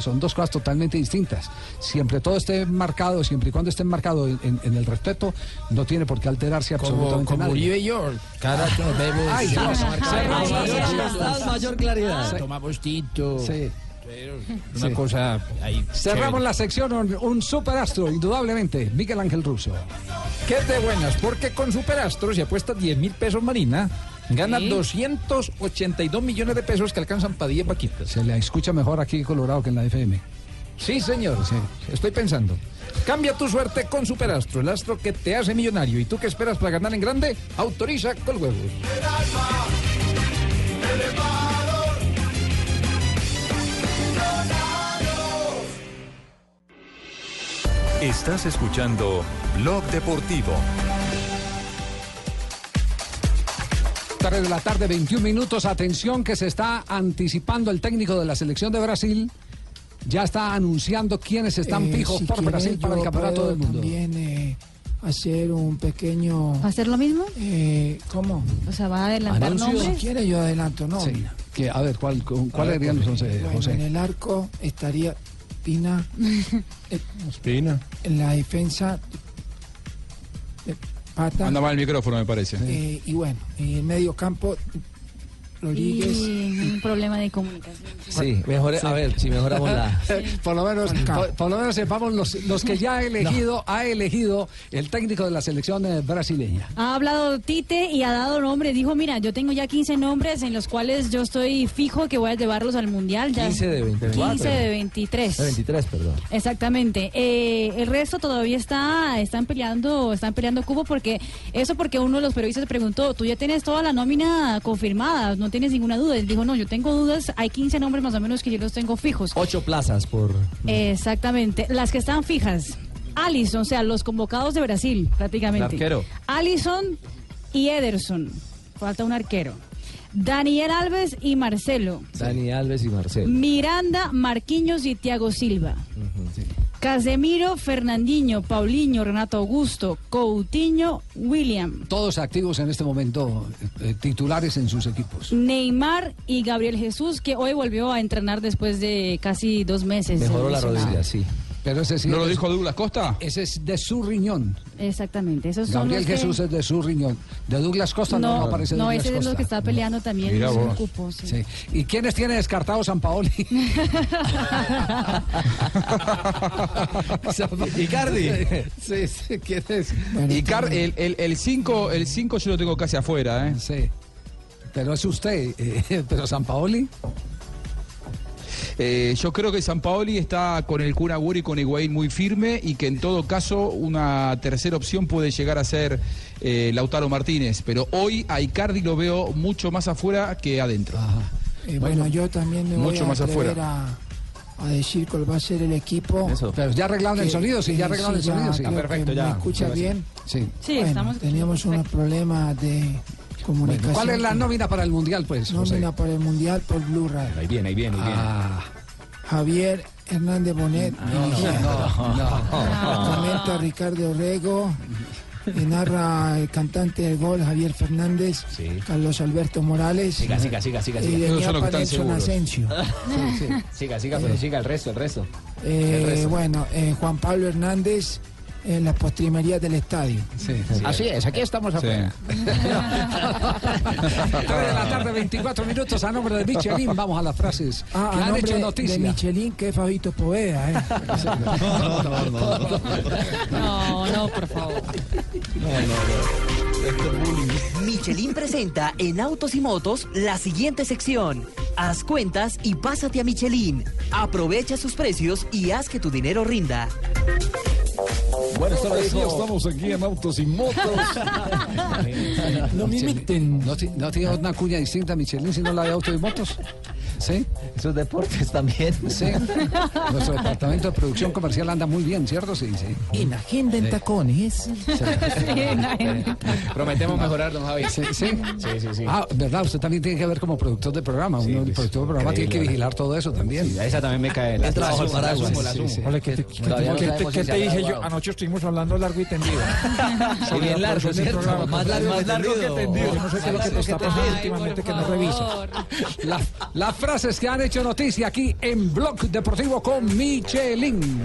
Son dos cosas totalmente distintas. Siempre todo esté marcado, siempre y cuando esté marcado en, en- en el respeto, no tiene por qué alterarse Como, absolutamente como nadie. Uribe y yo, cada rato nos vemos. Ay, Dios. tomamos- Mayor claridad. Sí. Tomamos tinto. Sí. Una Sí. cosa ahí. Cerramos chévere. la sección, un, un superastro, indudablemente, Miguel Ángel Russo. ¿Qué de buenas? Porque con Superastro si apuesta 10 mil pesos Marina, gana ¿Sí? 282 millones de pesos que alcanzan para 10 vaquitas. Se le escucha mejor aquí en Colorado que en la FM. Sí, señor. Estoy pensando. Cambia tu suerte con Superastro, el astro que te hace millonario. ¿Y tú qué esperas para ganar en grande? Autoriza con huevos. Estás escuchando Blog Deportivo. 3 de la tarde, 21 minutos. Atención que se está anticipando el técnico de la selección de Brasil. Ya está anunciando quiénes están Eh, fijos si por quiere, Brasil para el campeonato puedo del mundo. También eh, hacer un pequeño. ¿Hacer lo mismo? Eh, ¿Cómo? O sea, va a adelantar Si nombres. quiere, yo adelanto, ¿no? Sí. Que, a ver, ¿cuál, cu- A cuáles ver, serían pues, entonces, bueno, José? En el arco estaría Pina. Espina. En la defensa. Pata. Anda mal el micrófono, me parece. Eh, y bueno, en el medio campo. Rodríguez. Y un problema de comunicación. Sí, mejor, a ver, si mejoramos la... por lo menos, por, por lo menos sepamos los, los que ya ha elegido, ha elegido el técnico de la selección eh, brasileña. Ha hablado Tite y ha dado nombres. Dijo, mira, yo tengo ya 15 nombres en los cuales yo estoy fijo que voy a llevarlos al Mundial. Ya 15 de 24. 15 de 23. De 23, perdón. Exactamente. Eh, el resto todavía está, están peleando, están peleando cubo porque eso porque uno de los periodistas preguntó, tú ya tienes toda la nómina confirmada, no tienes ninguna duda. Él dijo, no, yo tengo dudas, hay 15 nombres más o menos que yo los tengo fijos. Ocho plazas por... Exactamente. Las que están fijas. Allison, o sea, los convocados de Brasil, prácticamente. El arquero. Allison y Ederson. Falta un arquero. Daniel Alves y Marcelo. Dani Alves y Marcelo. Miranda, Marquinhos y Thiago Silva. Casemiro, Fernandinho, Paulinho, Renato Augusto, Coutinho, William. Todos activos en este momento, eh, titulares en sus equipos. Neymar y Gabriel Jesús, que hoy volvió a entrenar después de casi dos meses. lesionado. sí. Pero ese sí ¿No lo es- dijo Douglas Costa? Ese es de su riñón. Exactamente, esos son Gabriel los que- Jesús es de su riñón. De Douglas Costa no, no aparece no, Douglas ese es Costa. lo que está peleando también Mira en cupo, sí. Sí. ¿Y quiénes tiene descartado San Paoli? Icardi. Sí, sí, ¿quién es? el 5 el 5 yo lo tengo casi afuera, ¿eh? Sí. Pero es usted, eh, pero San Paoli. Eh, yo creo que San Paoli está con el Kun Agüero y con Higuaín muy firme y que en todo caso una tercera opción puede llegar a ser eh, Lautaro Martínez. Pero hoy a Icardi lo veo mucho más afuera que adentro. Eh, bueno, yo también me voy mucho a más afuera. a, a decir cuál va a ser el equipo. Pero ya arreglaron el sonido, sí, ya arreglaron el sonido, sí. Ah, perfecto, ya. ¿Me escucha bien? Sí. Sí, Bueno, estamos Teníamos unos problemas de comunicación. ¿Cuál es la nómina para el Mundial, pues? José? Nómina para el Mundial por Blue Radio. Ahí viene, ahí viene, ahí viene. Ah. Javier Hernández Bonet, dirige. Comenta Ricardo Rego. Y narra el cantante del gol Javier Fernández, Carlos Alberto Morales. Siga, siga, siga, siga, Y siga. que están Nelson. Asensio. Siga, siga, pero siga el resto, el resto. Eh, El resto. bueno, eh, Juan Pablo Hernández en las postrimerías del estadio. Así es, aquí estamos afuera. 3 de la tarde, 24 minutos a nombre de Michelin. Vamos a las frases Ah, que a han nombre hecho de noticia. Michelin, que es Fabito Poveda, ¿eh? No, no, por favor. Michelin presenta en Autos y Motos la siguiente sección. Haz cuentas y pásate a Michelin. Aprovecha sus precios y haz que tu dinero rinda. Buenas tardes, ya estamos aquí en Autos y Motos. No me imiten. ¿No, no tiene una cuña distinta Michelin sino la de autos y motos? ¿Sí? Esos deportes también. Sí. Nuestro departamento de producción comercial anda muy bien, ¿cierto? Sí, sí. En agenda en tacones. Prometemos mejorar, don Javi. Sí, sí. Sí, sí, sí. Ah, ¿verdad? Usted también tiene que ver como productor de programa. Uno, el productor de programa tiene que vigilar todo eso también. a esa también me cae. La trabajo, la la Sí, sí. ¿qué te, qué Todavía no te- sabemos qué si te se dije yo? Anoche estuvimos hablando largo y tendido. Y bien largo, ¿cierto? Más largo, más largo que tendido. Yo no sé qué es lo que te está pasando últimamente que no revisas. La- las frases que han hecho noticia aquí en Blog Deportivo con Michelin.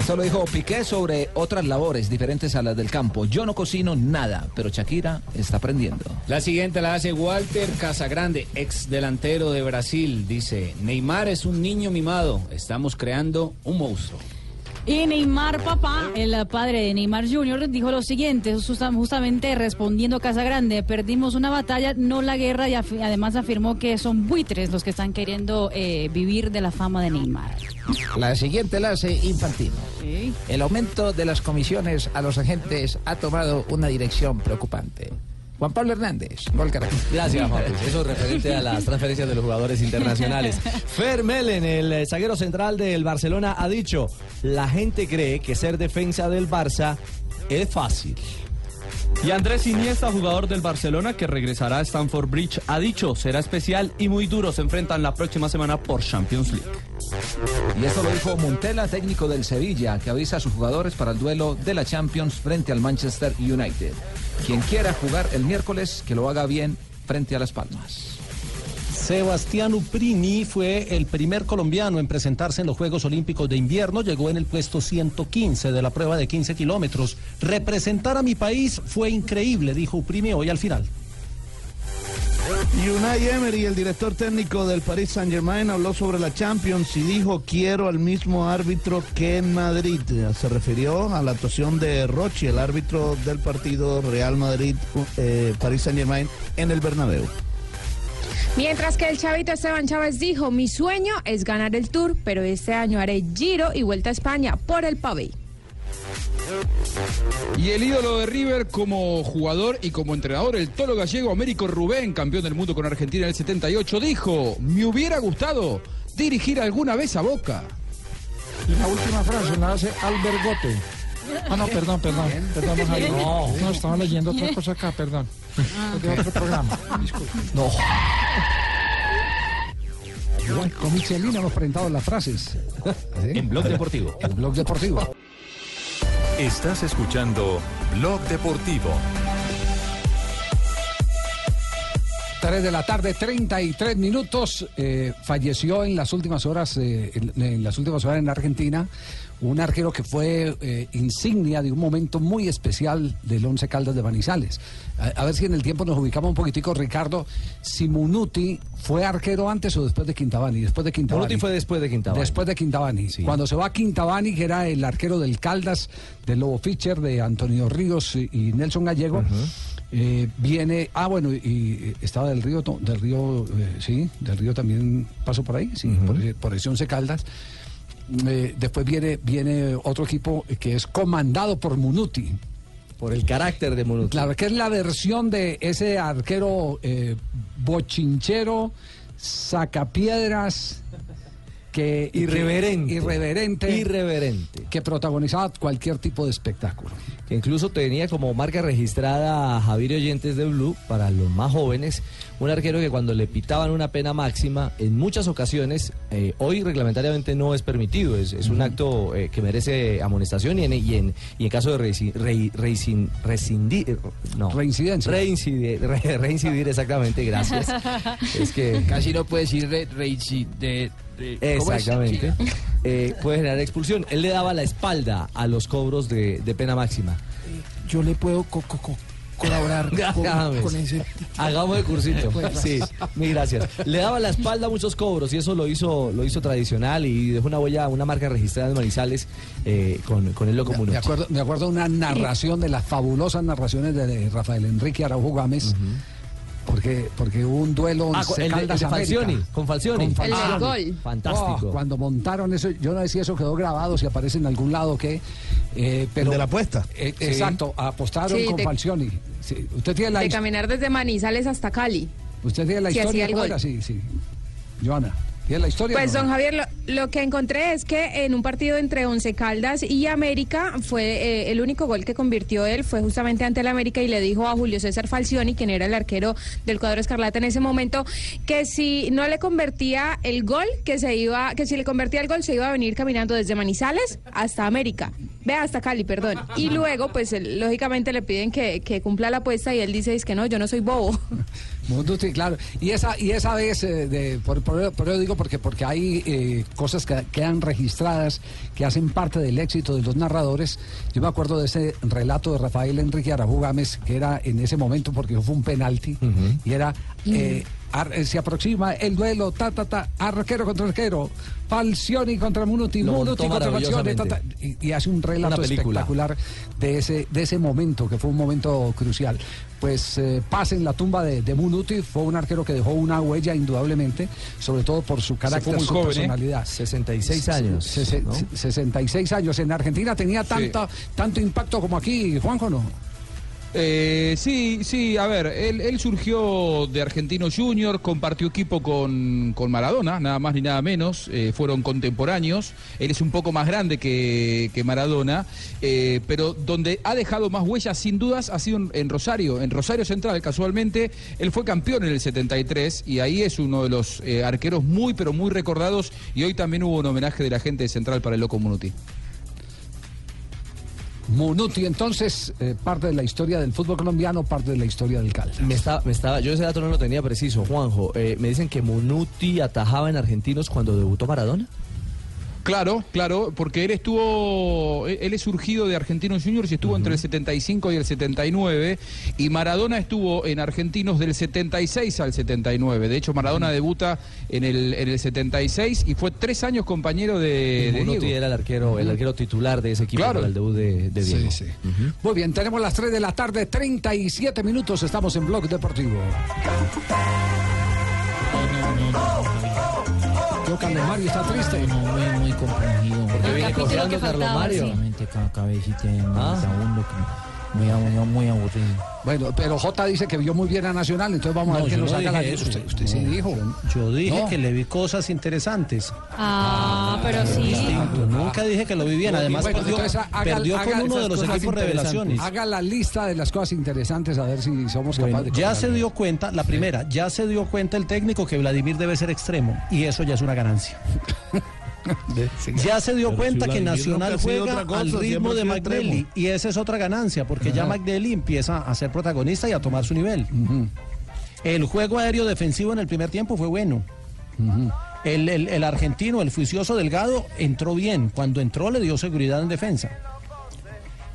Esto lo dijo Piqué sobre otras labores diferentes a las del campo. Yo no cocino nada, pero Shakira está aprendiendo. La siguiente la hace Walter Casagrande, ex delantero de Brasil. Dice, Neymar es un niño mimado. Estamos creando un monstruo. Y Neymar papá, el padre de Neymar Jr., dijo lo siguiente, justa- justamente respondiendo a Casagrande, perdimos una batalla, no la guerra, y además afirmó que son buitres los que están queriendo eh, vivir de la fama de Neymar. La siguiente la hace Infantino. El aumento de las comisiones a los agentes ha tomado una dirección preocupante. Juan Pablo Hernández, gol Caracas. Gracias, Juan. Eso es referente a las transferencias de los jugadores internacionales. Fer Melen, el zaguero central del Barcelona, ha dicho, la gente cree que ser defensa del Barça es fácil. Y Andrés Iniesta, jugador del Barcelona que regresará a Stamford Bridge, ha dicho será especial y muy duro. Se enfrentan la próxima semana por Champions League. Y esto lo dijo Montela, técnico del Sevilla, que avisa a sus jugadores para el duelo de la Champions frente al Manchester United. Quien quiera jugar el miércoles, que lo haga bien frente a Las Palmas. Sebastián Uprini fue el primer colombiano en presentarse en los Juegos Olímpicos de Invierno. Llegó en el puesto 115 de la prueba de 15 kilómetros. Representar a mi país fue increíble, dijo Uprini hoy al final. Unai Emery, el director técnico del Paris Saint Germain, habló sobre la Champions y dijo quiero al mismo árbitro que en Madrid. Se refirió a la actuación de Rochi, el árbitro del partido Real Madrid eh, Paris Saint Germain en el Bernabéu. Mientras que el chavito Esteban Chávez dijo, mi sueño es ganar el Tour, pero este año haré Giro y Vuelta a España por el pavé. Y el ídolo de River como jugador y como entrenador, el toro gallego Américo Rubén, campeón del mundo con Argentina en el 78, dijo, me hubiera gustado dirigir alguna vez a Boca. Y la última frase la hace Albert Gote. Ah, no, perdón, perdón. Perdón. No. no, estaba leyendo otra cosa acá, perdón. De otro programa. Disculpe. No. Igual, con Michelin hemos presentado las frases. En Blog Deportivo. En Blog Deportivo. Estás escuchando Blog Deportivo. 3 de la tarde, 33 minutos. Eh, falleció en las últimas horas, eh, en, en las últimas horas en Argentina, un arquero que fue eh, insignia de un momento muy especial del Once Caldas de Manizales. A, a ver si en el tiempo nos ubicamos un poquitico, Ricardo. Si Munuti fue arquero antes o después de Quintabani. Después de Quintabani. Munuti fue después de Quintabani. Después de Quintabani. Cuando se va a Quintabani, que era el arquero del Caldas, del Lobo Fischer, de Antonio Ríos y, Nelson Gallego. Eh, viene, ah bueno, y, estaba del río, del río, eh, sí, del río también pasó por ahí, sí, por, ese- por ese Once Caldas. Eh, después viene, viene otro equipo que es comandado por Munuti. Por el carácter de Munuti. Claro, que es la versión de ese arquero eh, bochinchero, sacapiedras, que Irreverente. que- irreverente, Irreverente. que protagonizaba cualquier tipo de espectáculo. que incluso tenía como marca registrada a Javier Oyentes de Blue, para los más jóvenes, un arquero que cuando le pitaban una pena máxima, en muchas ocasiones, eh, hoy reglamentariamente no es permitido, es, es un acto eh, que merece amonestación y en, y en, y en caso de reici- rescindir, eh, no, reincidencia. Reincidir, re- reincidir, exactamente, gracias. es que Casi no puede decir re, reici- de, de-. Exactamente. Eh, puede generar expulsión. Él le daba la espalda a los cobros de, de pena máxima. Yo le puedo co- co- co- colaborar con, con ese. Hagamos de cursito. Pues, Sí, mil gracias. Le daba la espalda a muchos cobros y eso lo hizo, lo hizo tradicional y dejó una huella, una marca registrada en Manizales eh, con, con el loco Me Munuti. acuerdo, me acuerdo una narración de las fabulosas narraciones de, de Rafael Enrique Araujo Gámez. Porque, porque hubo un duelo Ah, con- el de- Caldas el de América. Falcioni, con Falcioni. Con El Falcioni. gol. Fantástico. Oh, cuando montaron eso, yo no sé si eso quedó grabado, si aparece en algún lado que. eh, pero, de la apuesta. Eh, Sí. Exacto, apostaron Sí, con de- Falcioni. Sí, Usted tiene la, De caminar desde Manizales hasta Cali. usted tiene la historia. hacía el ¿cómo gol. Sí, sí. Joana, ¿tiene la historia? Pues, no? don Javier, lo, lo que encontré es que en un partido entre Once Caldas y América fue eh, el único gol que convirtió él fue justamente ante el América y le dijo a Julio César Falcioni, quien era el arquero del cuadro escarlata en ese momento, que si no le convertía el gol, que se iba, que si le convertía el gol se iba a venir caminando desde Manizales hasta América. Vea, hasta Cali, perdón. Y luego, pues, él, lógicamente le piden que, que cumpla la apuesta y él dice, es que no, yo no soy bobo. Mundo, claro. Y esa, y esa vez, eh, de, por, por, por digo, porque, porque hay eh, cosas que quedan registradas que hacen parte del éxito de los narradores. Yo me acuerdo de ese relato de Rafael Enrique Arajú Gámez, que era en ese momento, porque fue un penalti, y era. eh, ar- eh, se aproxima el duelo, ta, ta, ta, arquero contra arquero, Falcioni contra Munuti, Lo Munuti contra Falcioni, ta, ta, maravillosamente. y, y hace un relato espectacular de ese, de ese momento, que fue un momento crucial. Pues eh, pasa en la tumba de, de Munuti, fue un arquero que dejó una huella indudablemente, sobre todo por su carácter, muy su joven, ¿eh? personalidad. 66 años, Se- se- ¿no? se- 66 años. En Argentina tenía tanto, tanto impacto como aquí, Juanjo, ¿no? Eh, sí, sí, a ver, él, surgió de Argentino Junior, compartió equipo con, con Maradona, nada más ni nada menos, eh, fueron contemporáneos, él es un poco más grande que, que Maradona, eh, pero donde ha dejado más huellas sin dudas ha sido en, en Rosario, en Rosario Central casualmente, él fue campeón en el 73 y ahí es uno de los eh, arqueros muy pero muy recordados y hoy también hubo un homenaje de la gente de Central para el Loco Munuti. Munuti, entonces, eh, parte de la historia del fútbol colombiano, parte de la historia del Caldas. Me estaba, me estaba, yo ese dato no lo tenía preciso, Juanjo. Eh, me dicen que Munuti atajaba en Argentinos cuando debutó Maradona. Claro, claro, porque él estuvo, él es surgido de Argentinos Juniors y estuvo entre el 75 y el 79, y Maradona estuvo en Argentinos del 76 al 79. De hecho, Maradona debuta en el, en el 76 y fue tres años compañero de, Y de Diego. era el arquero, el arquero titular de ese equipo Claro. para el debut de, de Sí, Diego. sí. Muy bien, tenemos las 3 de la tarde, 37 minutos, estamos en Blog Deportivo. Yo, Carlos Mario, está triste. Muy, muy comprendido. Porque viene cojeando Carlos Mario. Solamente cada cabecita en Ah. el segundo, muy, muy aburrido. Bueno, pero J dice que vio muy bien a Nacional, entonces vamos a ver que yo nos no saca la eso. Usted, usted sí dijo. Yo dije No. que le vi cosas interesantes. Ah, pero sí. Distinto. Nunca dije que lo vi bien. Además, Bueno, perdió, entonces haga- perdió haga con uno de los equipos revelaciones. Haga la lista de las cosas interesantes a ver si somos Bueno, capaces de ya se dio cuenta, la primera, ya se dio cuenta el técnico que Vladimir debe ser extremo y eso ya es una ganancia. Ya se dio cuenta si que Nacional juega cosa, al ritmo de extremo. y esa es otra ganancia porque ya Ajá. McNelly empieza a ser protagonista y a tomar su nivel. El juego aéreo defensivo en el primer tiempo fue bueno. El, el- el argentino, el juicioso Delgado, entró bien. Cuando entró le dio seguridad en defensa.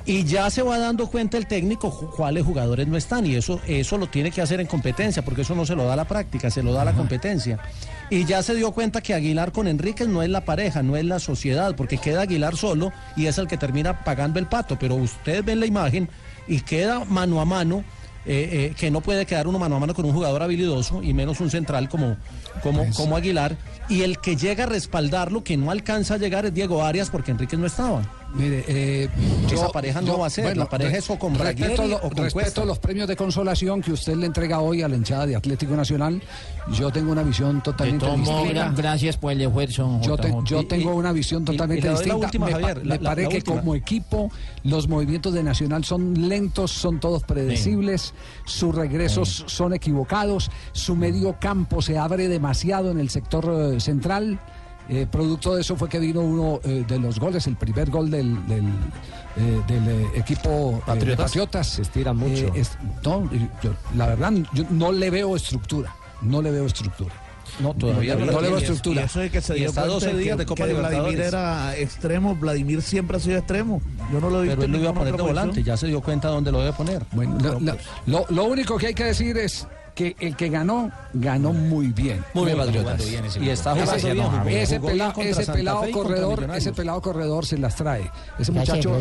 Y ya se va dando cuenta el técnico cuáles jugadores no están. Y eso, eso lo tiene que hacer en competencia, porque eso no se lo da la práctica, se lo da la competencia. Y ya se dio cuenta que Aguilar con Enríquez no es la pareja, no es la sociedad, porque queda Aguilar solo y es el que termina pagando el pato. Pero ustedes ven la imagen y queda mano a mano. eh, eh, que no puede quedar uno mano a mano con un jugador habilidoso y menos un central como, como, como Aguilar. Y el que llega a respaldarlo, que no alcanza a llegar, es Diego Arias porque Enríquez no estaba. Mire, eh, Esa pareja no va a ser, la pareja es o con respeto, lo- o con respeto Cuesta. los premios de consolación que usted le entrega hoy a la hinchada de Atlético Nacional. Yo tengo una visión totalmente distinta. gra- gracias por el esfuerzo. Yo, te- yo tengo una visión totalmente y distinta. última, me pa- Javier, la- me la- parece la que como equipo los movimientos de Nacional son lentos, son todos predecibles, sus regresos son equivocados, su medio campo se abre demasiado en el sector eh, central. Eh, producto de eso fue que vino uno eh, de los goles, el primer gol del, del, eh, del, eh, equipo eh, de Patriotas. Patriotas. Se estira mucho. Eh, es- no, yo- la verdad, yo no le veo estructura. No le veo estructura. No, todavía no, no le la veo estructura. Y eso es que se dio está cuenta 12 días que- de Copa que Vladimir era extremo, Vladimir siempre ha sido extremo. Yo no lo he visto Pero él lo iba a poner de volante, ya se dio cuenta dónde lo debe poner. Bueno, lo, lo- lo- lo único que hay que decir es que el que ganó, ganó muy bien. Muy bien, Patriotas. Y está Ese, jugando bien. ese bien pelado, ese pelado Fe corredor, ese pelado corredor se las trae. Ese muchacho,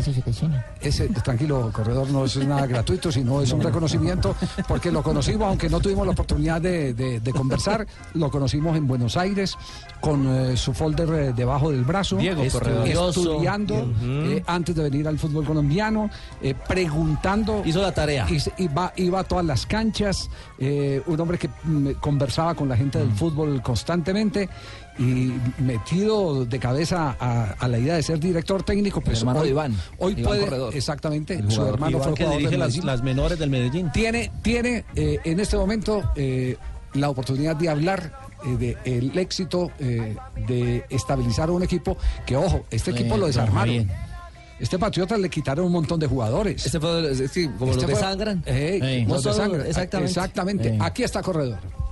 ese tranquilo corredor no es nada gratuito, sino es un reconocimiento porque lo conocimos, aunque no tuvimos la oportunidad de, de- de conversar, lo conocimos en Buenos Aires con eh, su folder eh, debajo del brazo, Diego, corredor. estudiando eh, antes de venir al fútbol colombiano, eh, preguntando Hizo la tarea. y se- iba, iba a todas las canchas, eh, un hombre que mm, conversaba con la gente del Mm. fútbol constantemente y metido de cabeza a, a la idea de ser director técnico. Pues hermano hoy, de Iván, hoy Iván puede, Corredor. exactamente, El su hermano Iván fue que dirige las, menores del Medellín. Tiene, tiene eh, en este momento eh, la oportunidad de hablar eh, del éxito eh, de estabilizar un equipo que, ojo, este Eh, equipo lo desarmaron. Este Patriota le quitaron un montón de jugadores. Este como Este los. Eh, exactamente. Aquí está Corredor.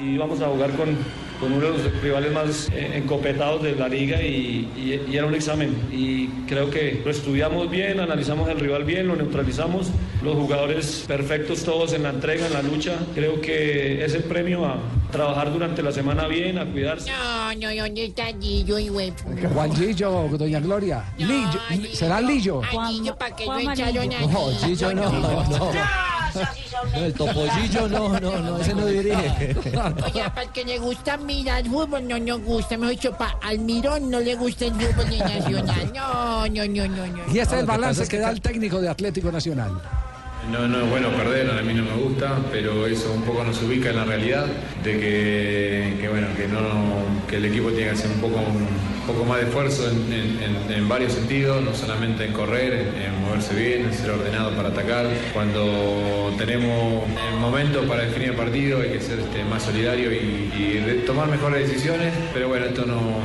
Y vamos a jugar con, con uno de los rivales más eh, encopetados de la liga y, y- y era un examen. Y creo que lo estudiamos bien, analizamos el rival bien, lo neutralizamos, los jugadores perfectos todos en la entrega, en la lucha. Creo que es el premio a trabajar durante la semana bien, a cuidarse. No, no, ¿dónde está Gillo y huevo? Juan Lillo, doña Gloria. Lillo, ¿Será Lillo? ¿para que Juan echaron a No, Gillo no, no. No, el topollillo no, no, no, ese no dirige. Oye, para el que le gusta mirar fútbol, no nos gusta. Mejor dicho, para Almirón no le gusta el fútbol ni nacional. No, no, no, no. no. Y este es el No, balance que da el técnico de Atlético Nacional. No, no es bueno perder, a mí no me gusta, pero eso un poco nos ubica en la realidad de que, que, bueno, que, no, que el equipo tiene que hacer un poco, un poco más de esfuerzo en, varios sentidos, no solamente en correr, en, moverse bien, en ser ordenado para atacar. Cuando tenemos el momento para definir el partido hay que ser este, más solidario y, de- tomar mejores decisiones, pero bueno, esto no,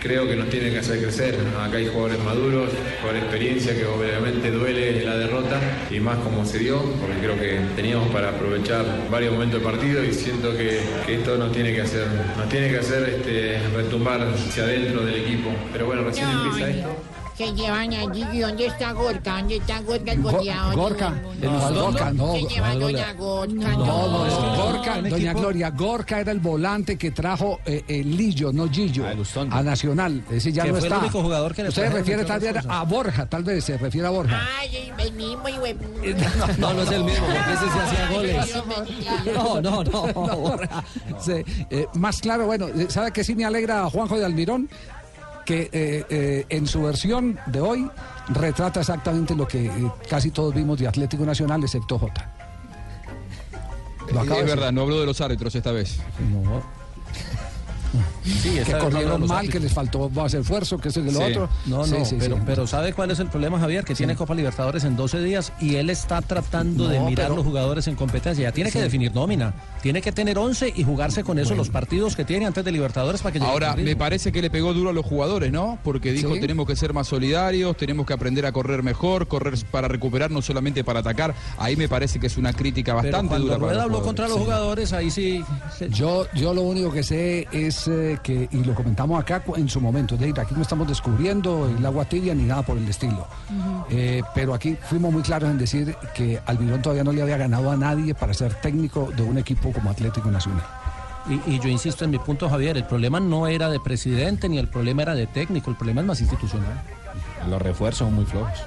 creo que nos tiene que hacer crecer. Acá hay jugadores maduros, jugadores de experiencia que obviamente duele la derrota y más como se dio, porque creo que teníamos para aprovechar varios momentos del partido y siento que, esto nos tiene que hacer, nos tiene que hacer este, retumbar hacia adentro del equipo. Pero bueno, recién empieza Ay, esto. Se llevan allí. ¿Y ¿Dónde está Gorka? ¿Dónde está Gorka el goleador? Gorka, No, no, no, Gorka, no, Se lleva no, doña Gorka. No, no, no. no, Gorka, doña Gloria, Gorka era el volante que trajo eh, el Lillo, no Gillo, a Nacional. Ese ya no fue el está. único jugador que le Usted se refiere tal vez a Borja, tal vez se refiere a Borja. Ay, el mismo, y güey. No, no es el mismo, porque ese sí hacía goles. No, no, no. Borja. Sí, eh, más claro, bueno, eh, ¿sabe qué sí me alegra Juanjo de Almirón? Que eh, eh, en su versión de hoy retrata exactamente lo que eh, casi todos vimos de Atlético Nacional, excepto acaba es verdad, no habló de los árbitros esta vez. No. Sí, que corrieron mal, que les faltó más esfuerzo, que eso y que lo Sí. otro. No, no, sí, pero, sí. pero ¿sabe cuál es el problema, Javier? Que tiene Copa Libertadores en 12 días y él está tratando de mirar pero- los jugadores en competencia. Ya tiene que definir nómina. Tiene que tener 11 y jugarse con eso los partidos que tiene antes de Libertadores para que llegue Ahora, me parece que le pegó duro a los jugadores, ¿no? Porque dijo, Sí. tenemos que ser más solidarios, tenemos que aprender a correr mejor, correr para recuperar, no solamente para atacar. Ahí me parece que es una crítica Pero bastante cuando dura para Rueda los habló jugadores. contra los Sí. jugadores, ahí sí... Yo, yo lo único que sé es eh, que, y lo comentamos acá en su momento, es decir, aquí no estamos descubriendo el agua tibia ni nada por el estilo. Eh, pero aquí fuimos muy claros en decir que Almirón todavía no le había ganado a nadie para ser técnico de un equipo como Atlético Nacional. Y, y yo insisto en mi punto, Javier, el problema no era de presidente ni el problema era de técnico, el problema es más institucional. Los refuerzos son muy flojos.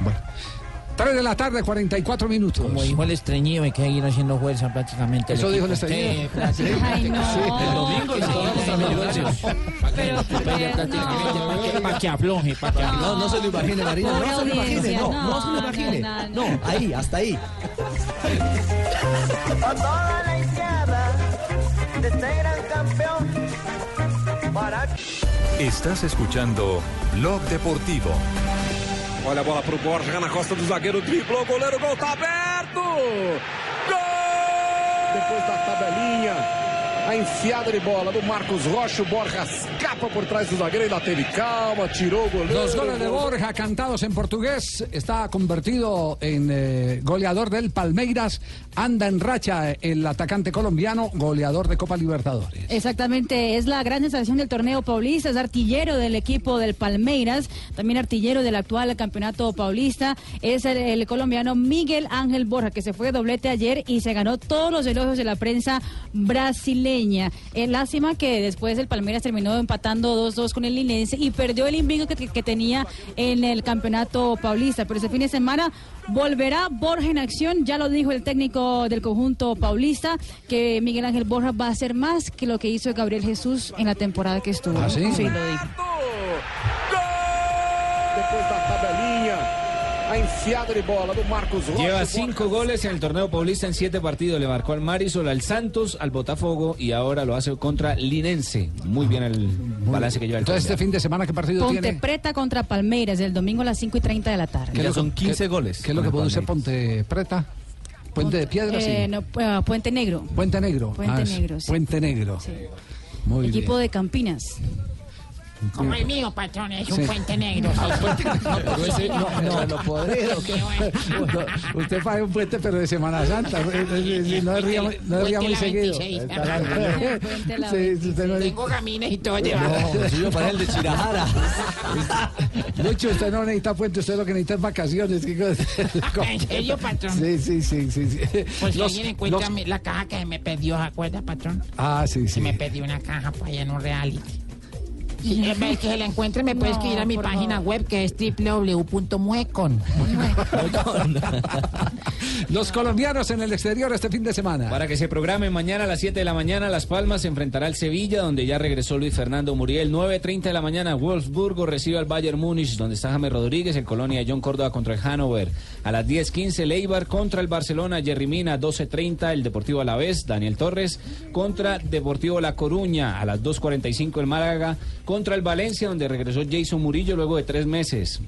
Bueno. 3 de la tarde, 44 minutos. Como dijo el estreñido, me queda ir haciendo fuerza prácticamente. ¿Eso dijo el estreñido? Sí, prácticamente. Ay, no. Sí, El domingo Para que afloje, para que afloje. No, no se lo imagine, Marina. No se lo imagine, no, no, se lo imagine. no. ahí, hasta ahí. A toda la izquierda de este gran campeón. Para Estás escuchando Blog Deportivo. Olha a bola pro Borja na costa do zagueiro, driblou o goleiro, o gol tá aberto! Gol! Depois da tabelinha, a enfiada de bola do Marcos Rocha, o Borja escapa por trás do zagueiro, ainda teve calma, tirou o goleiro. Los goles de Borja cantados en portugués está convertido en eh, goleador del Palmeiras. Anda en racha el atacante colombiano, goleador de Copa Libertadores. Exactamente, es la gran sensación del torneo paulista, es artillero del equipo del Palmeiras, también artillero del actual campeonato paulista, es el, el colombiano Miguel Ángel Borja, que se fue de doblete ayer y se ganó todos los elogios de la prensa brasileña. Es lástima que después el Palmeiras terminó empatando 2-2 con el Linense y perdió el invicto que, que tenía en el campeonato paulista, pero ese fin de semana volverá Borja en acción, ya lo dijo el técnico del conjunto paulista, que Miguel Ángel Borja va a hacer más que lo que hizo Gabriel Jesús en la temporada que estuvo. ¿Ah, sí? lo dijo. A enfiada de bola do Marcos Rocha. Lleva cinco goles en el torneo paulista en siete partidos. Le marcó al Marisol, al Santos, al Botafogo y ahora lo hace contra Linense. Muy bien el balance que lleva el Entonces, este fin de semana, ¿qué partido Ponte tiene? Preta contra Palmeiras, el domingo a las 5 y 30 de la tarde. ¿Qué es lo que- qué- ¿Qué es lo que produce Ponte Preta? Puente de Piedra, sí. Eh, no, eh, Puente Negro, Puente Negro. Puente es Negro, sí. Puente Negro. Muy equipo bien. de Campinas. Como el mío, patrón, es un Sí. puente negro. no, no, no. No, Usted paga un puente, pero de Semana Santa. No ría, muy- no ría muy seguido. 26, Está largo. Puente la Sí, usted no- Tengo camines y todo No, llevado. yo para el de Chirajara. Lucho, usted no necesita puente, usted lo que necesita es vacaciones. ¿En serio, patrón? Sí, sí, sí, sí. sí. Pues alguien encuentra la caja que me perdió, ¿se acuerda, patrón? Ah, sí, sí. Me perdió una caja para allá en un reality. Y en vez que se la encuentre, me puede No, escribir a mi página web que es www.muecon. Los colombianos en el exterior este fin de semana. Para que se programe mañana a las 7 de la mañana, Las Palmas enfrentará al Sevilla, donde ya regresó Luis Fernando Muriel. 9.30 de la mañana, Wolfsburgo recibe al Bayern Múnich, donde está James Rodríguez, el Colonia John Córdoba contra el Hannover. A las 10.15, Leibar contra el Barcelona, Jerry Mina. 12.30, el Deportivo Alavés, Daniel Torres contra Deportivo La Coruña. A las 2.45, el Málaga contra el Valencia, donde regresó Jason Murillo luego de tres meses.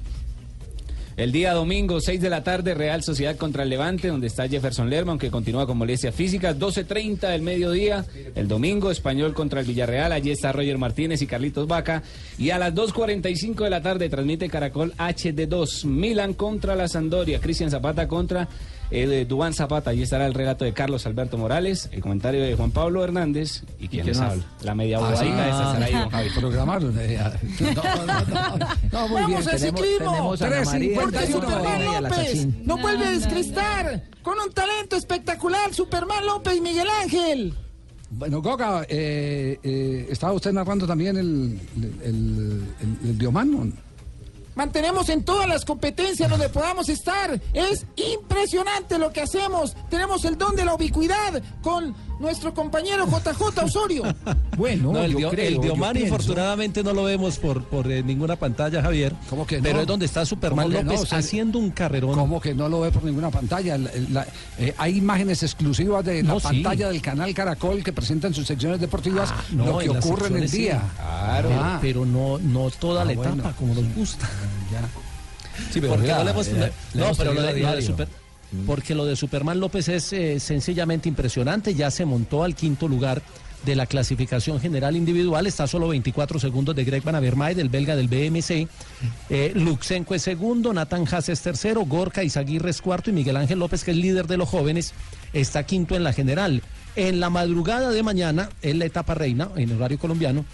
El día domingo, 6 de la tarde, Real Sociedad contra el Levante, donde está Jefferson Lerma, aunque continúa con molestias físicas. 12.30 del mediodía, el domingo, Español contra el Villarreal. Allí está Roger Martínez y Carlitos Vaca. Y a las 2.45 de la tarde transmite Caracol HD2, Milan contra la Sandoria, Cristian Zapata contra eh, Dubán Zapata. Allí estará el relato de Carlos Alberto Morales, el comentario de Juan Pablo Hernández y quien quién más? habla. La media Ah, bobadita sí. esa estará ahí, don Javi. Programaron. eh, No, no, no, no, muy bien. Vamos al ciclismo. tenemos a Ana María, Porque tenemos a Superman López no vuelve a descrestar con un talento espectacular. Superman López y Miguel Ángel. Bueno, Goga, eh, eh, estaba usted narrando también el, el, el, el- el. Mantenemos en todas las competencias donde podamos estar. Es impresionante lo que hacemos. Tenemos el don de la ubicuidad con nuestro compañero JJ Osorio. Bueno, No, el, yo creo, el infortunadamente no lo vemos por, por eh, ninguna pantalla, Javier. ¿Cómo que no? Pero es donde está Superman. López O sea, haciendo un carrerón. ¿Cómo que no lo ve por ninguna pantalla? La- la- eh, hay imágenes exclusivas de la No, sí. pantalla del canal Caracol que presentan sus secciones deportivas Ah, no, lo que en ocurre en el secciones sí. día. Claro, Ah. pero no, no toda Ah, la etapa bueno. como nos gusta. Sí, pero la- no le hemos, la- la no, pero lo de, lo de. Super- porque lo de Superman López es eh, sencillamente impresionante, ya se montó al quinto lugar de la clasificación general individual, está a solo 24 segundos de Greg Van Avermaet, del belga del BMC, eh, es segundo, Nathan Haas es tercero, Gorka Izaguirre es cuarto y Miguel Ángel López, que es líder de los jóvenes, está quinto en la general. En la madrugada de mañana, es la etapa reina, en horario colombiano,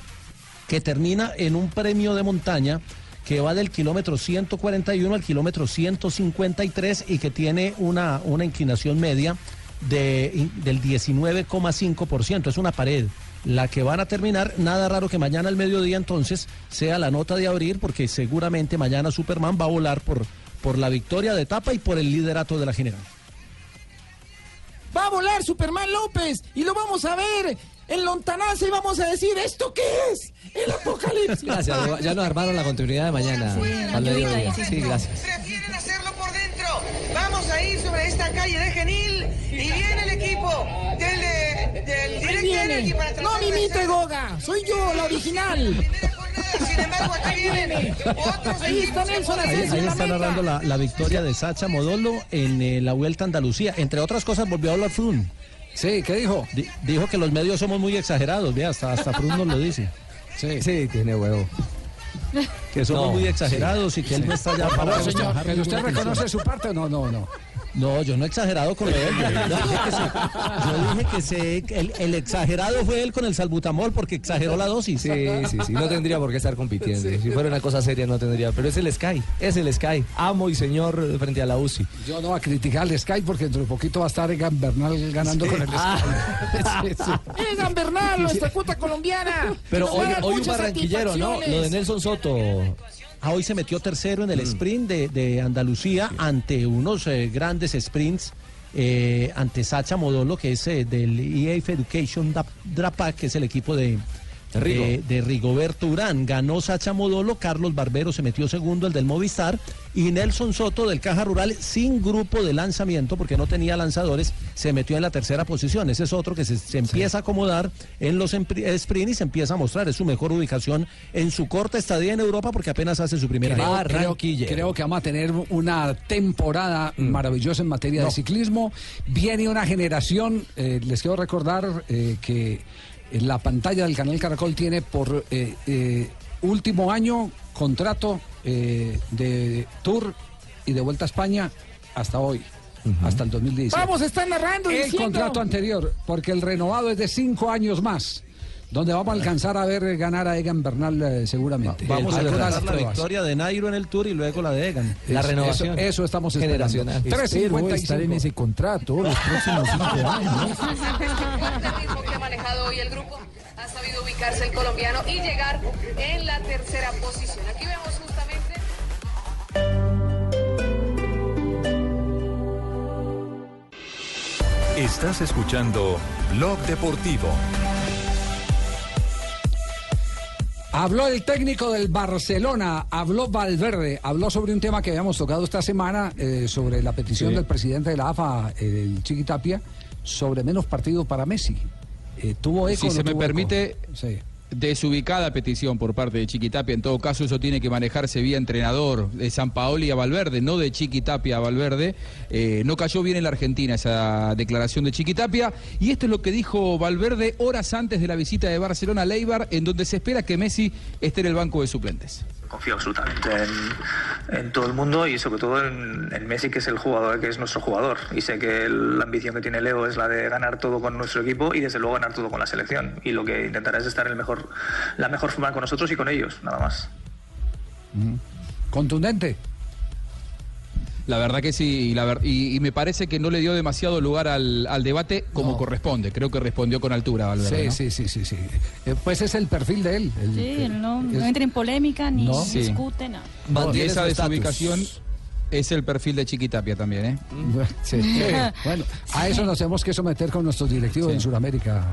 que termina en un premio de montaña que va del kilómetro 141 al kilómetro 153 y que tiene una, una inclinación media de, del 19,5%. Es una pared. La que van a terminar, nada raro que mañana al mediodía entonces sea la nota de abrir, porque seguramente mañana Superman va a volar por, por la victoria de etapa y por el liderato de la general. Va a volar Superman López y lo vamos a ver en lontananza y vamos a decir, ¿esto qué es? El apocalipsis. Gracias, ya nos armaron la continuidad de mañana. Sí, gracias. Prefieren hacerlo por dentro. Vamos a ir sobre esta calle de Genil y viene el equipo del, del Direct para No mimite hacer- Goga, soy yo, la original. Sin embargo, aquí Ahí vienen viene. otros Ahí está. Nelson Asensio ahí está narrando la, la victoria de Sacha Modolo en eh, la Vuelta a Andalucía. Entre otras cosas, volvió a hablar Frun. Sí, ¿qué dijo? dijo que los medios somos muy exagerados, vea, hasta, hasta Frun nos lo dice. Sí, sí tiene huevo. Que somos No, muy exagerados y que él no está ya para señor, ¿pero usted reconoce su parte o no? No, no. No, yo no he exagerado con lo de él. Yo dije que se, yo dije que se- el, el exagerado fue él con el salbutamol porque exageró la dosis. Sí, sí, sí, no tendría por qué estar compitiendo. Si fuera una cosa seria no tendría, pero es el Sky, es el Sky, amo y señor frente a la UCI. Yo no voy a criticar al Sky porque dentro de poquito va a estar Egan Bernal ganando con el Sky. Ah. Sí, sí. Egan Bernal, nuestra cuota colombiana. Pero hoy, hoy un barranquillero, ¿no? Lo de. Nelson Soto. Ah, hoy se metió tercero en el sprint de, de Andalucía ante unos eh, grandes sprints. eh, ante Sacha Modolo, que es eh, del EAF Education Dap- Drapac, que es el equipo de. De, de Rigoberto Urán. Ganó Sacha Modolo, Carlos Barbero se metió segundo, el del Movistar, y Nelson Soto del Caja Rural, sin grupo de lanzamiento, porque no tenía lanzadores, se metió en la tercera posición. Ese es otro que se, se empieza a acomodar en los sprint y se empieza a mostrar. Es su mejor ubicación en su corta estadía en Europa, porque apenas hace su primera Creo, creo- creo que vamos a tener una temporada maravillosa en materia de ciclismo. Viene una generación, eh, les quiero recordar eh, que en la pantalla del canal Caracol tiene por eh, eh, último año contrato eh, de Tour y de Vuelta a España hasta hoy, hasta el 2017. Vamos a estar narrando y El diciendo. contrato anterior, porque el renovado es de cinco años más. Donde vamos a alcanzar a ver ganar a Egan Bernal eh, seguramente. Vamos a recordar la pruebas. victoria de Nairo en el Tour y luego la de Egan. Eso- Eso, eso estamos esperando. Generacional. 3.55. estar en ese contrato los próximos cinco años. El ritmo que ha manejado hoy el grupo ha sabido ubicarse el colombiano y llegar en la tercera posición. Aquí vemos justamente. 3 Estás escuchando Blog Deportivo. Habló el técnico del Barcelona, habló Valverde, habló sobre un tema que habíamos tocado esta semana, eh, sobre la petición Sí. del presidente de la AFA, el Chiqui Tapia, sobre menos partido para Messi. Eh, ¿Tuvo eco Si no se me permite? Desubicada petición por parte de Chiquitapia. En todo caso, eso tiene que manejarse vía entrenador de San Paoli a Valverde, no de Chiquitapia a Valverde. Eh, no cayó bien en la Argentina esa declaración de Chiquitapia. Y esto es lo que dijo Valverde horas antes de la visita de Barcelona a Leibar, en donde se espera que Messi esté en el banco de suplentes. Confío absolutamente en, todo el mundo y sobre todo en, Messi, que es el jugador, que es nuestro jugador. Y sé que la ambición que tiene Leo es la de ganar todo con nuestro equipo y desde luego ganar todo con la selección. Y lo que intentará es estar en mejor, la mejor forma con nosotros y con ellos, nada más. Contundente. La verdad que sí, y, la ver- y, y me parece que no le dio demasiado lugar al, al debate como No. corresponde. Creo que respondió con altura, Valverde. Sí, ¿no? sí, sí, sí, sí. Eh, pues es el perfil de él. el- Sí, el- no, no es- entra en polémica ni No. Sí. discute nada. Y esa desubicación es el perfil de Chiquitapia también, ¿eh? Sí. Bueno, a eso nos tenemos que someter con nuestros directivos en Sudamérica.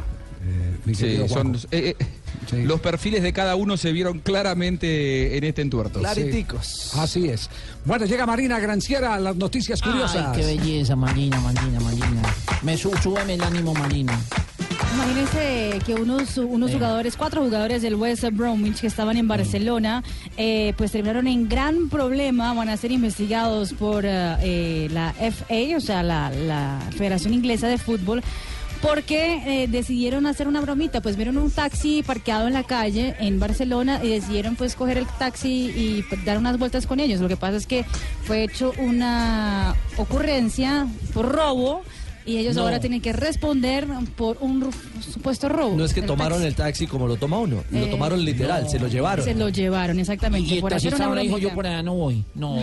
Eh, Sí, son, eh, eh, Los perfiles de cada uno se vieron claramente en este entuerto. Sí. Así es. Bueno, llega Marina Granciera, las noticias curiosas. Ay, qué belleza, Marina, Marina, Marina. Me su, súbeme el ánimo, Marina. Imagínense que unos, unos jugadores, cuatro jugadores del West Bromwich que estaban en Barcelona, eh, pues terminaron en gran problema, van a ser investigados por eh, eh, la FA, o sea, la, la Federación Inglesa de Fútbol, porque eh, decidieron hacer una bromita, pues vieron un taxi parqueado en la calle en Barcelona y decidieron pues coger el taxi y pues, dar unas vueltas con ellos. Lo que pasa es que fue hecho una ocurrencia por robo. Y ellos No. ahora tienen que responder por un supuesto robo. No es que tomaron taxi. el taxi como lo toma uno, lo Eh, tomaron literal, se lo llevaron. Se lo llevaron, exactamente. Y por taxista una ahora dijo, yo por allá no voy. No,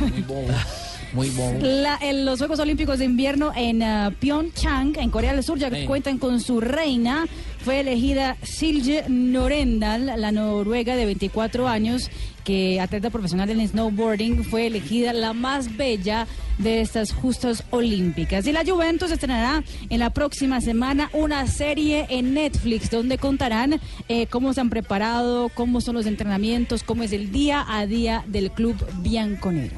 muy bobo. Muy bobo. La- en los Juegos Olímpicos de Invierno en ah, Pyeongchang, en Corea del Sur, ya que Sí. cuentan con su reina. Fue elegida Silje Norendal, la noruega de 24 años, que atleta profesional en snowboarding, fue elegida la más bella de estas justas olímpicas. Y la Juventus estrenará en la próxima semana una serie en Netflix donde contarán eh, cómo se han preparado, cómo son los entrenamientos, cómo es el día a día del club bianconero.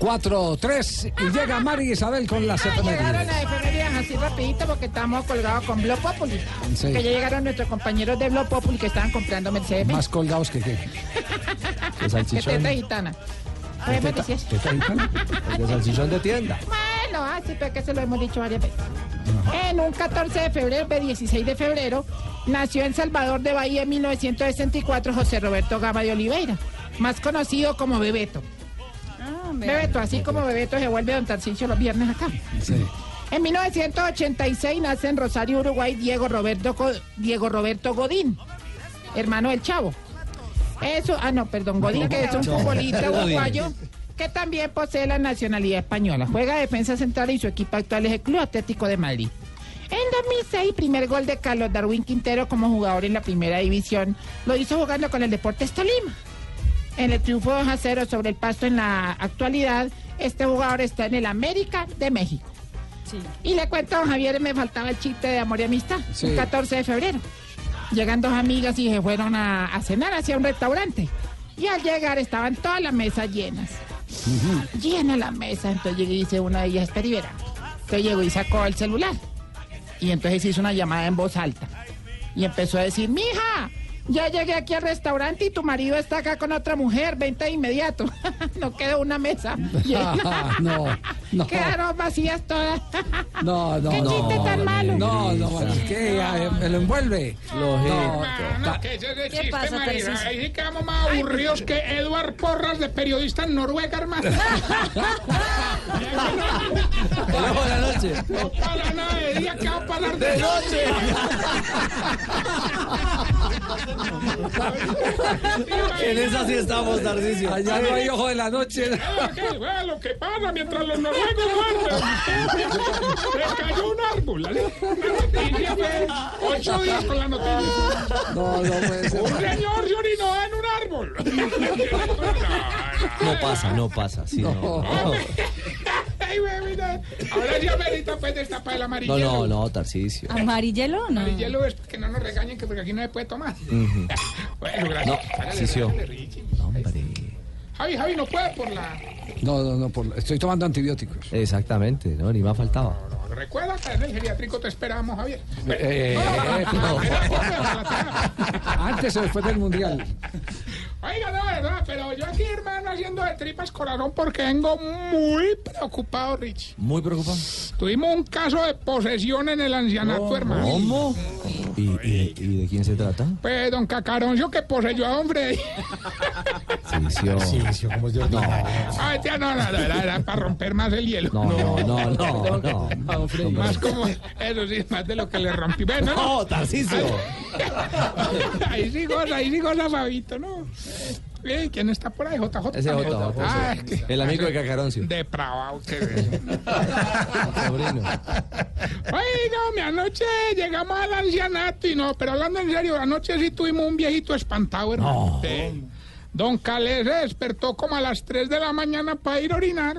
4, 3 y llega Mari Isabel con las Ah, llegaron efemérides. a efemérides así rapidito porque estamos colgados con Blog Populi. Sí. Que ya llegaron nuestros compañeros de Blog Populi que estaban comprando Mercedes. Más colgados que qué. ¿Qué Que teta gitana. A ver, me Teta- teta gitana. El de salchichón de tienda. Bueno, así pero que se lo hemos dicho varias veces. En un 14 de febrero, de 16 de febrero, nació en Salvador de Bahía en 1964 José Roberto Gama de Oliveira, más conocido como Bebeto. Bebeto, así como Bebeto se vuelve Don Tarcicio los viernes acá. En 1986 nace en Rosario, Uruguay, Diego Roberto, Diego Roberto Godín, hermano del Chavo. Eso, ah, no, perdón, Godín, que es un futbolista uruguayo que también posee la nacionalidad española. Juega defensa central y su equipo actual es el Club Atlético de Madrid. En 2006, primer gol de Carlos Darwin Quintero como jugador en la primera división, lo hizo jugando con el Deportes Tolima. En el triunfo 2 a 0 sobre el Pasto en la actualidad, este jugador está en el América de México. Y le cuento a don Javier, me faltaba el chiste de amor y amistad. Sí. Un 14 de febrero. Llegan dos amigas y se fueron a, a cenar hacia un restaurante. Y al llegar estaban todas las mesas llenas. Llena la mesa. Entonces llegué y dice una de ellas, espera y verá. Entonces llegó y sacó el celular. Y entonces hizo una llamada en voz alta. Y empezó a decir, mija, ya llegué aquí al restaurante y tu marido está acá con otra mujer, vente de inmediato. no quedó una mesa. llena. no, no. Quedaron vacías todas. No, no, ¿Qué no. chiste tan malo? No, no, es que eh, me lo envuelve. No, ta- ¿Qué, ¿Qué pasa, Tarcisio? Ahí sí quedamos más aburridos que Eduard Porras de periodista en Noruega, hermano. De la noche. No para nada de día, que va a parar de, De noche. En esa sí estamos, Tarcisio. Allá no hay ojo de la noche. Vea que- vea lo que pasa mientras los noruegos duermen. Se cayó un árbol. fue ocho días con la noticia. No, no puede ser. Un señor se orinó en un árbol. No pasa, no pasa. Sí, no. Ay, güey, mira, Ahora sí amerita pues destapar el No, amarillelo. no, no, Tarcicio. ¿Amarillelo? No. Amarillelo es que no nos regañen que porque aquí no se puede tomar. Ujú. Bueno, gracias. No, Tarcicio. hágale, Richie. Javi, Javi, no puede por la... No, no, no, por- estoy tomando antibióticos. Exactamente, no, ni más faltaba. Recuerda que en el geriátrico te esperamos, Javier. Eh, No, no, no. Antes o después del mundial. Oiga, no, verdad, pero yo aquí, hermano, haciendo de tripas corazón porque vengo muy preocupado, Rich. Muy preocupado. Tuvimos un caso de posesión en el ancianato, hermano. ¿Cómo? ¿Y, y- y de quién se trata? Pues don Cacaroncio que poseyó a don Freddy. Tarcicio. No, Ay, tía, no, no, no, era, era para romper más el hielo. no, no, no, no. no. Más como, eso sí, más de lo que le rompí. Bueno, No, Tarcicio. Ahí sí goza, ahí sí goza Fabito, ¿no? ¿Quién está por ahí? JJ. Ese. JJ, Ah, ese. es que- El amigo de Cacaroncio. Depravado que. Sobrino. Oiga, mi anoche llegamos al ancianato y no, pero hablando en serio, anoche sí tuvimos un viejito espantado, hermano. Sí. Don Calé se despertó como a las 3 de la mañana para ir a orinar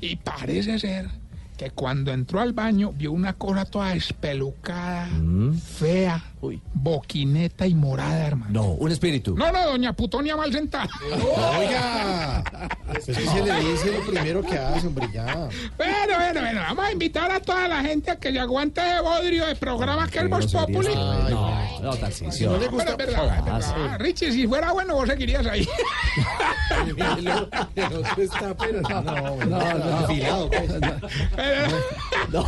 y parece ser que cuando entró al baño vio una cosa toda espelucada, fea, boquineta y morada, hermano. No, un espíritu. No, no, doña Putonia mal sentada. Oiga, eso se le dice lo primero que hace, hombre, ya. Bueno, bueno, bueno, vamos a invitar a toda la gente a que se aguante de bodrio de programa que es Voz Populi. No, no, Tarcicio. No le gusta. es verdad, es verdad. Ah, Richie, si fuera bueno, vos seguirías ahí. El otro está, pero no, No, no, afilado, pues. No.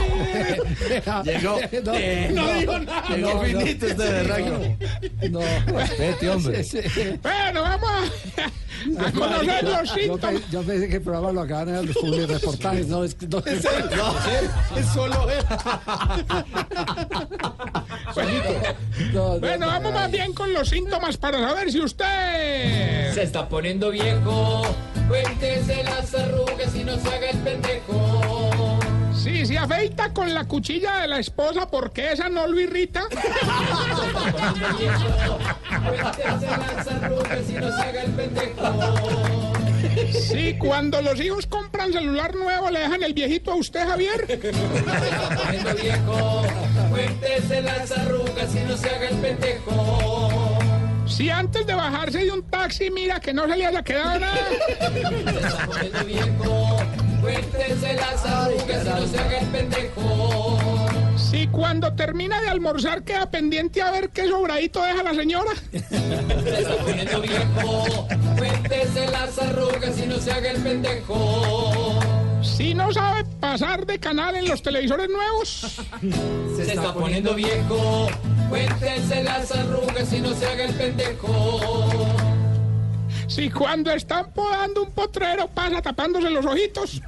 Llegó. eh, No digo nada. Llegó finito este berraco. No. Vete, hombre. Sí, sí. Bueno, vamos a, a conocer los Yo, síntomas. pe- yo pensé que el programa lo acaban en los publireportajes. No, es, no, Es él, es solo él. no, no, Bueno, no, vamos más bien con los síntomas para saber si usted... Se está poniendo viejo, cuéntese las arrugas y no se haga el pendejo. Si se afeita con la cuchilla de la esposa porque esa no lo irrita. Si cuando los hijos compran celular nuevo le dejan el viejito a usted, Javier. Se está poniendo viejo, cuéntese las arrugas y no se haga el pendejo. Si antes de bajarse de un taxi mira que no se le haya quedado nada. Viejo, cuéntese las arrugas y no se haga el pendejo. Si cuando termina de almorzar queda pendiente a ver qué sobradito deja la señora. Se está poniendo viejo, cuéntese las arrugas y no se haga el pendejo. Si no sabe pasar de canal en los televisores nuevos. Se está poniendo viejo, cuéntese las arrugas y no se haga el pendejo. Si cuando están podando un potrero pasa tapándose los ojitos.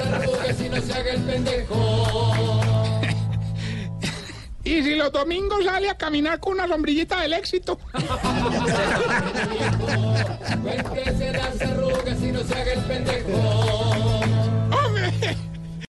Arrugas y si los domingos sale a caminar con una sombrillita del éxito. Cuéntese las arrugas y no se haga el pendejo.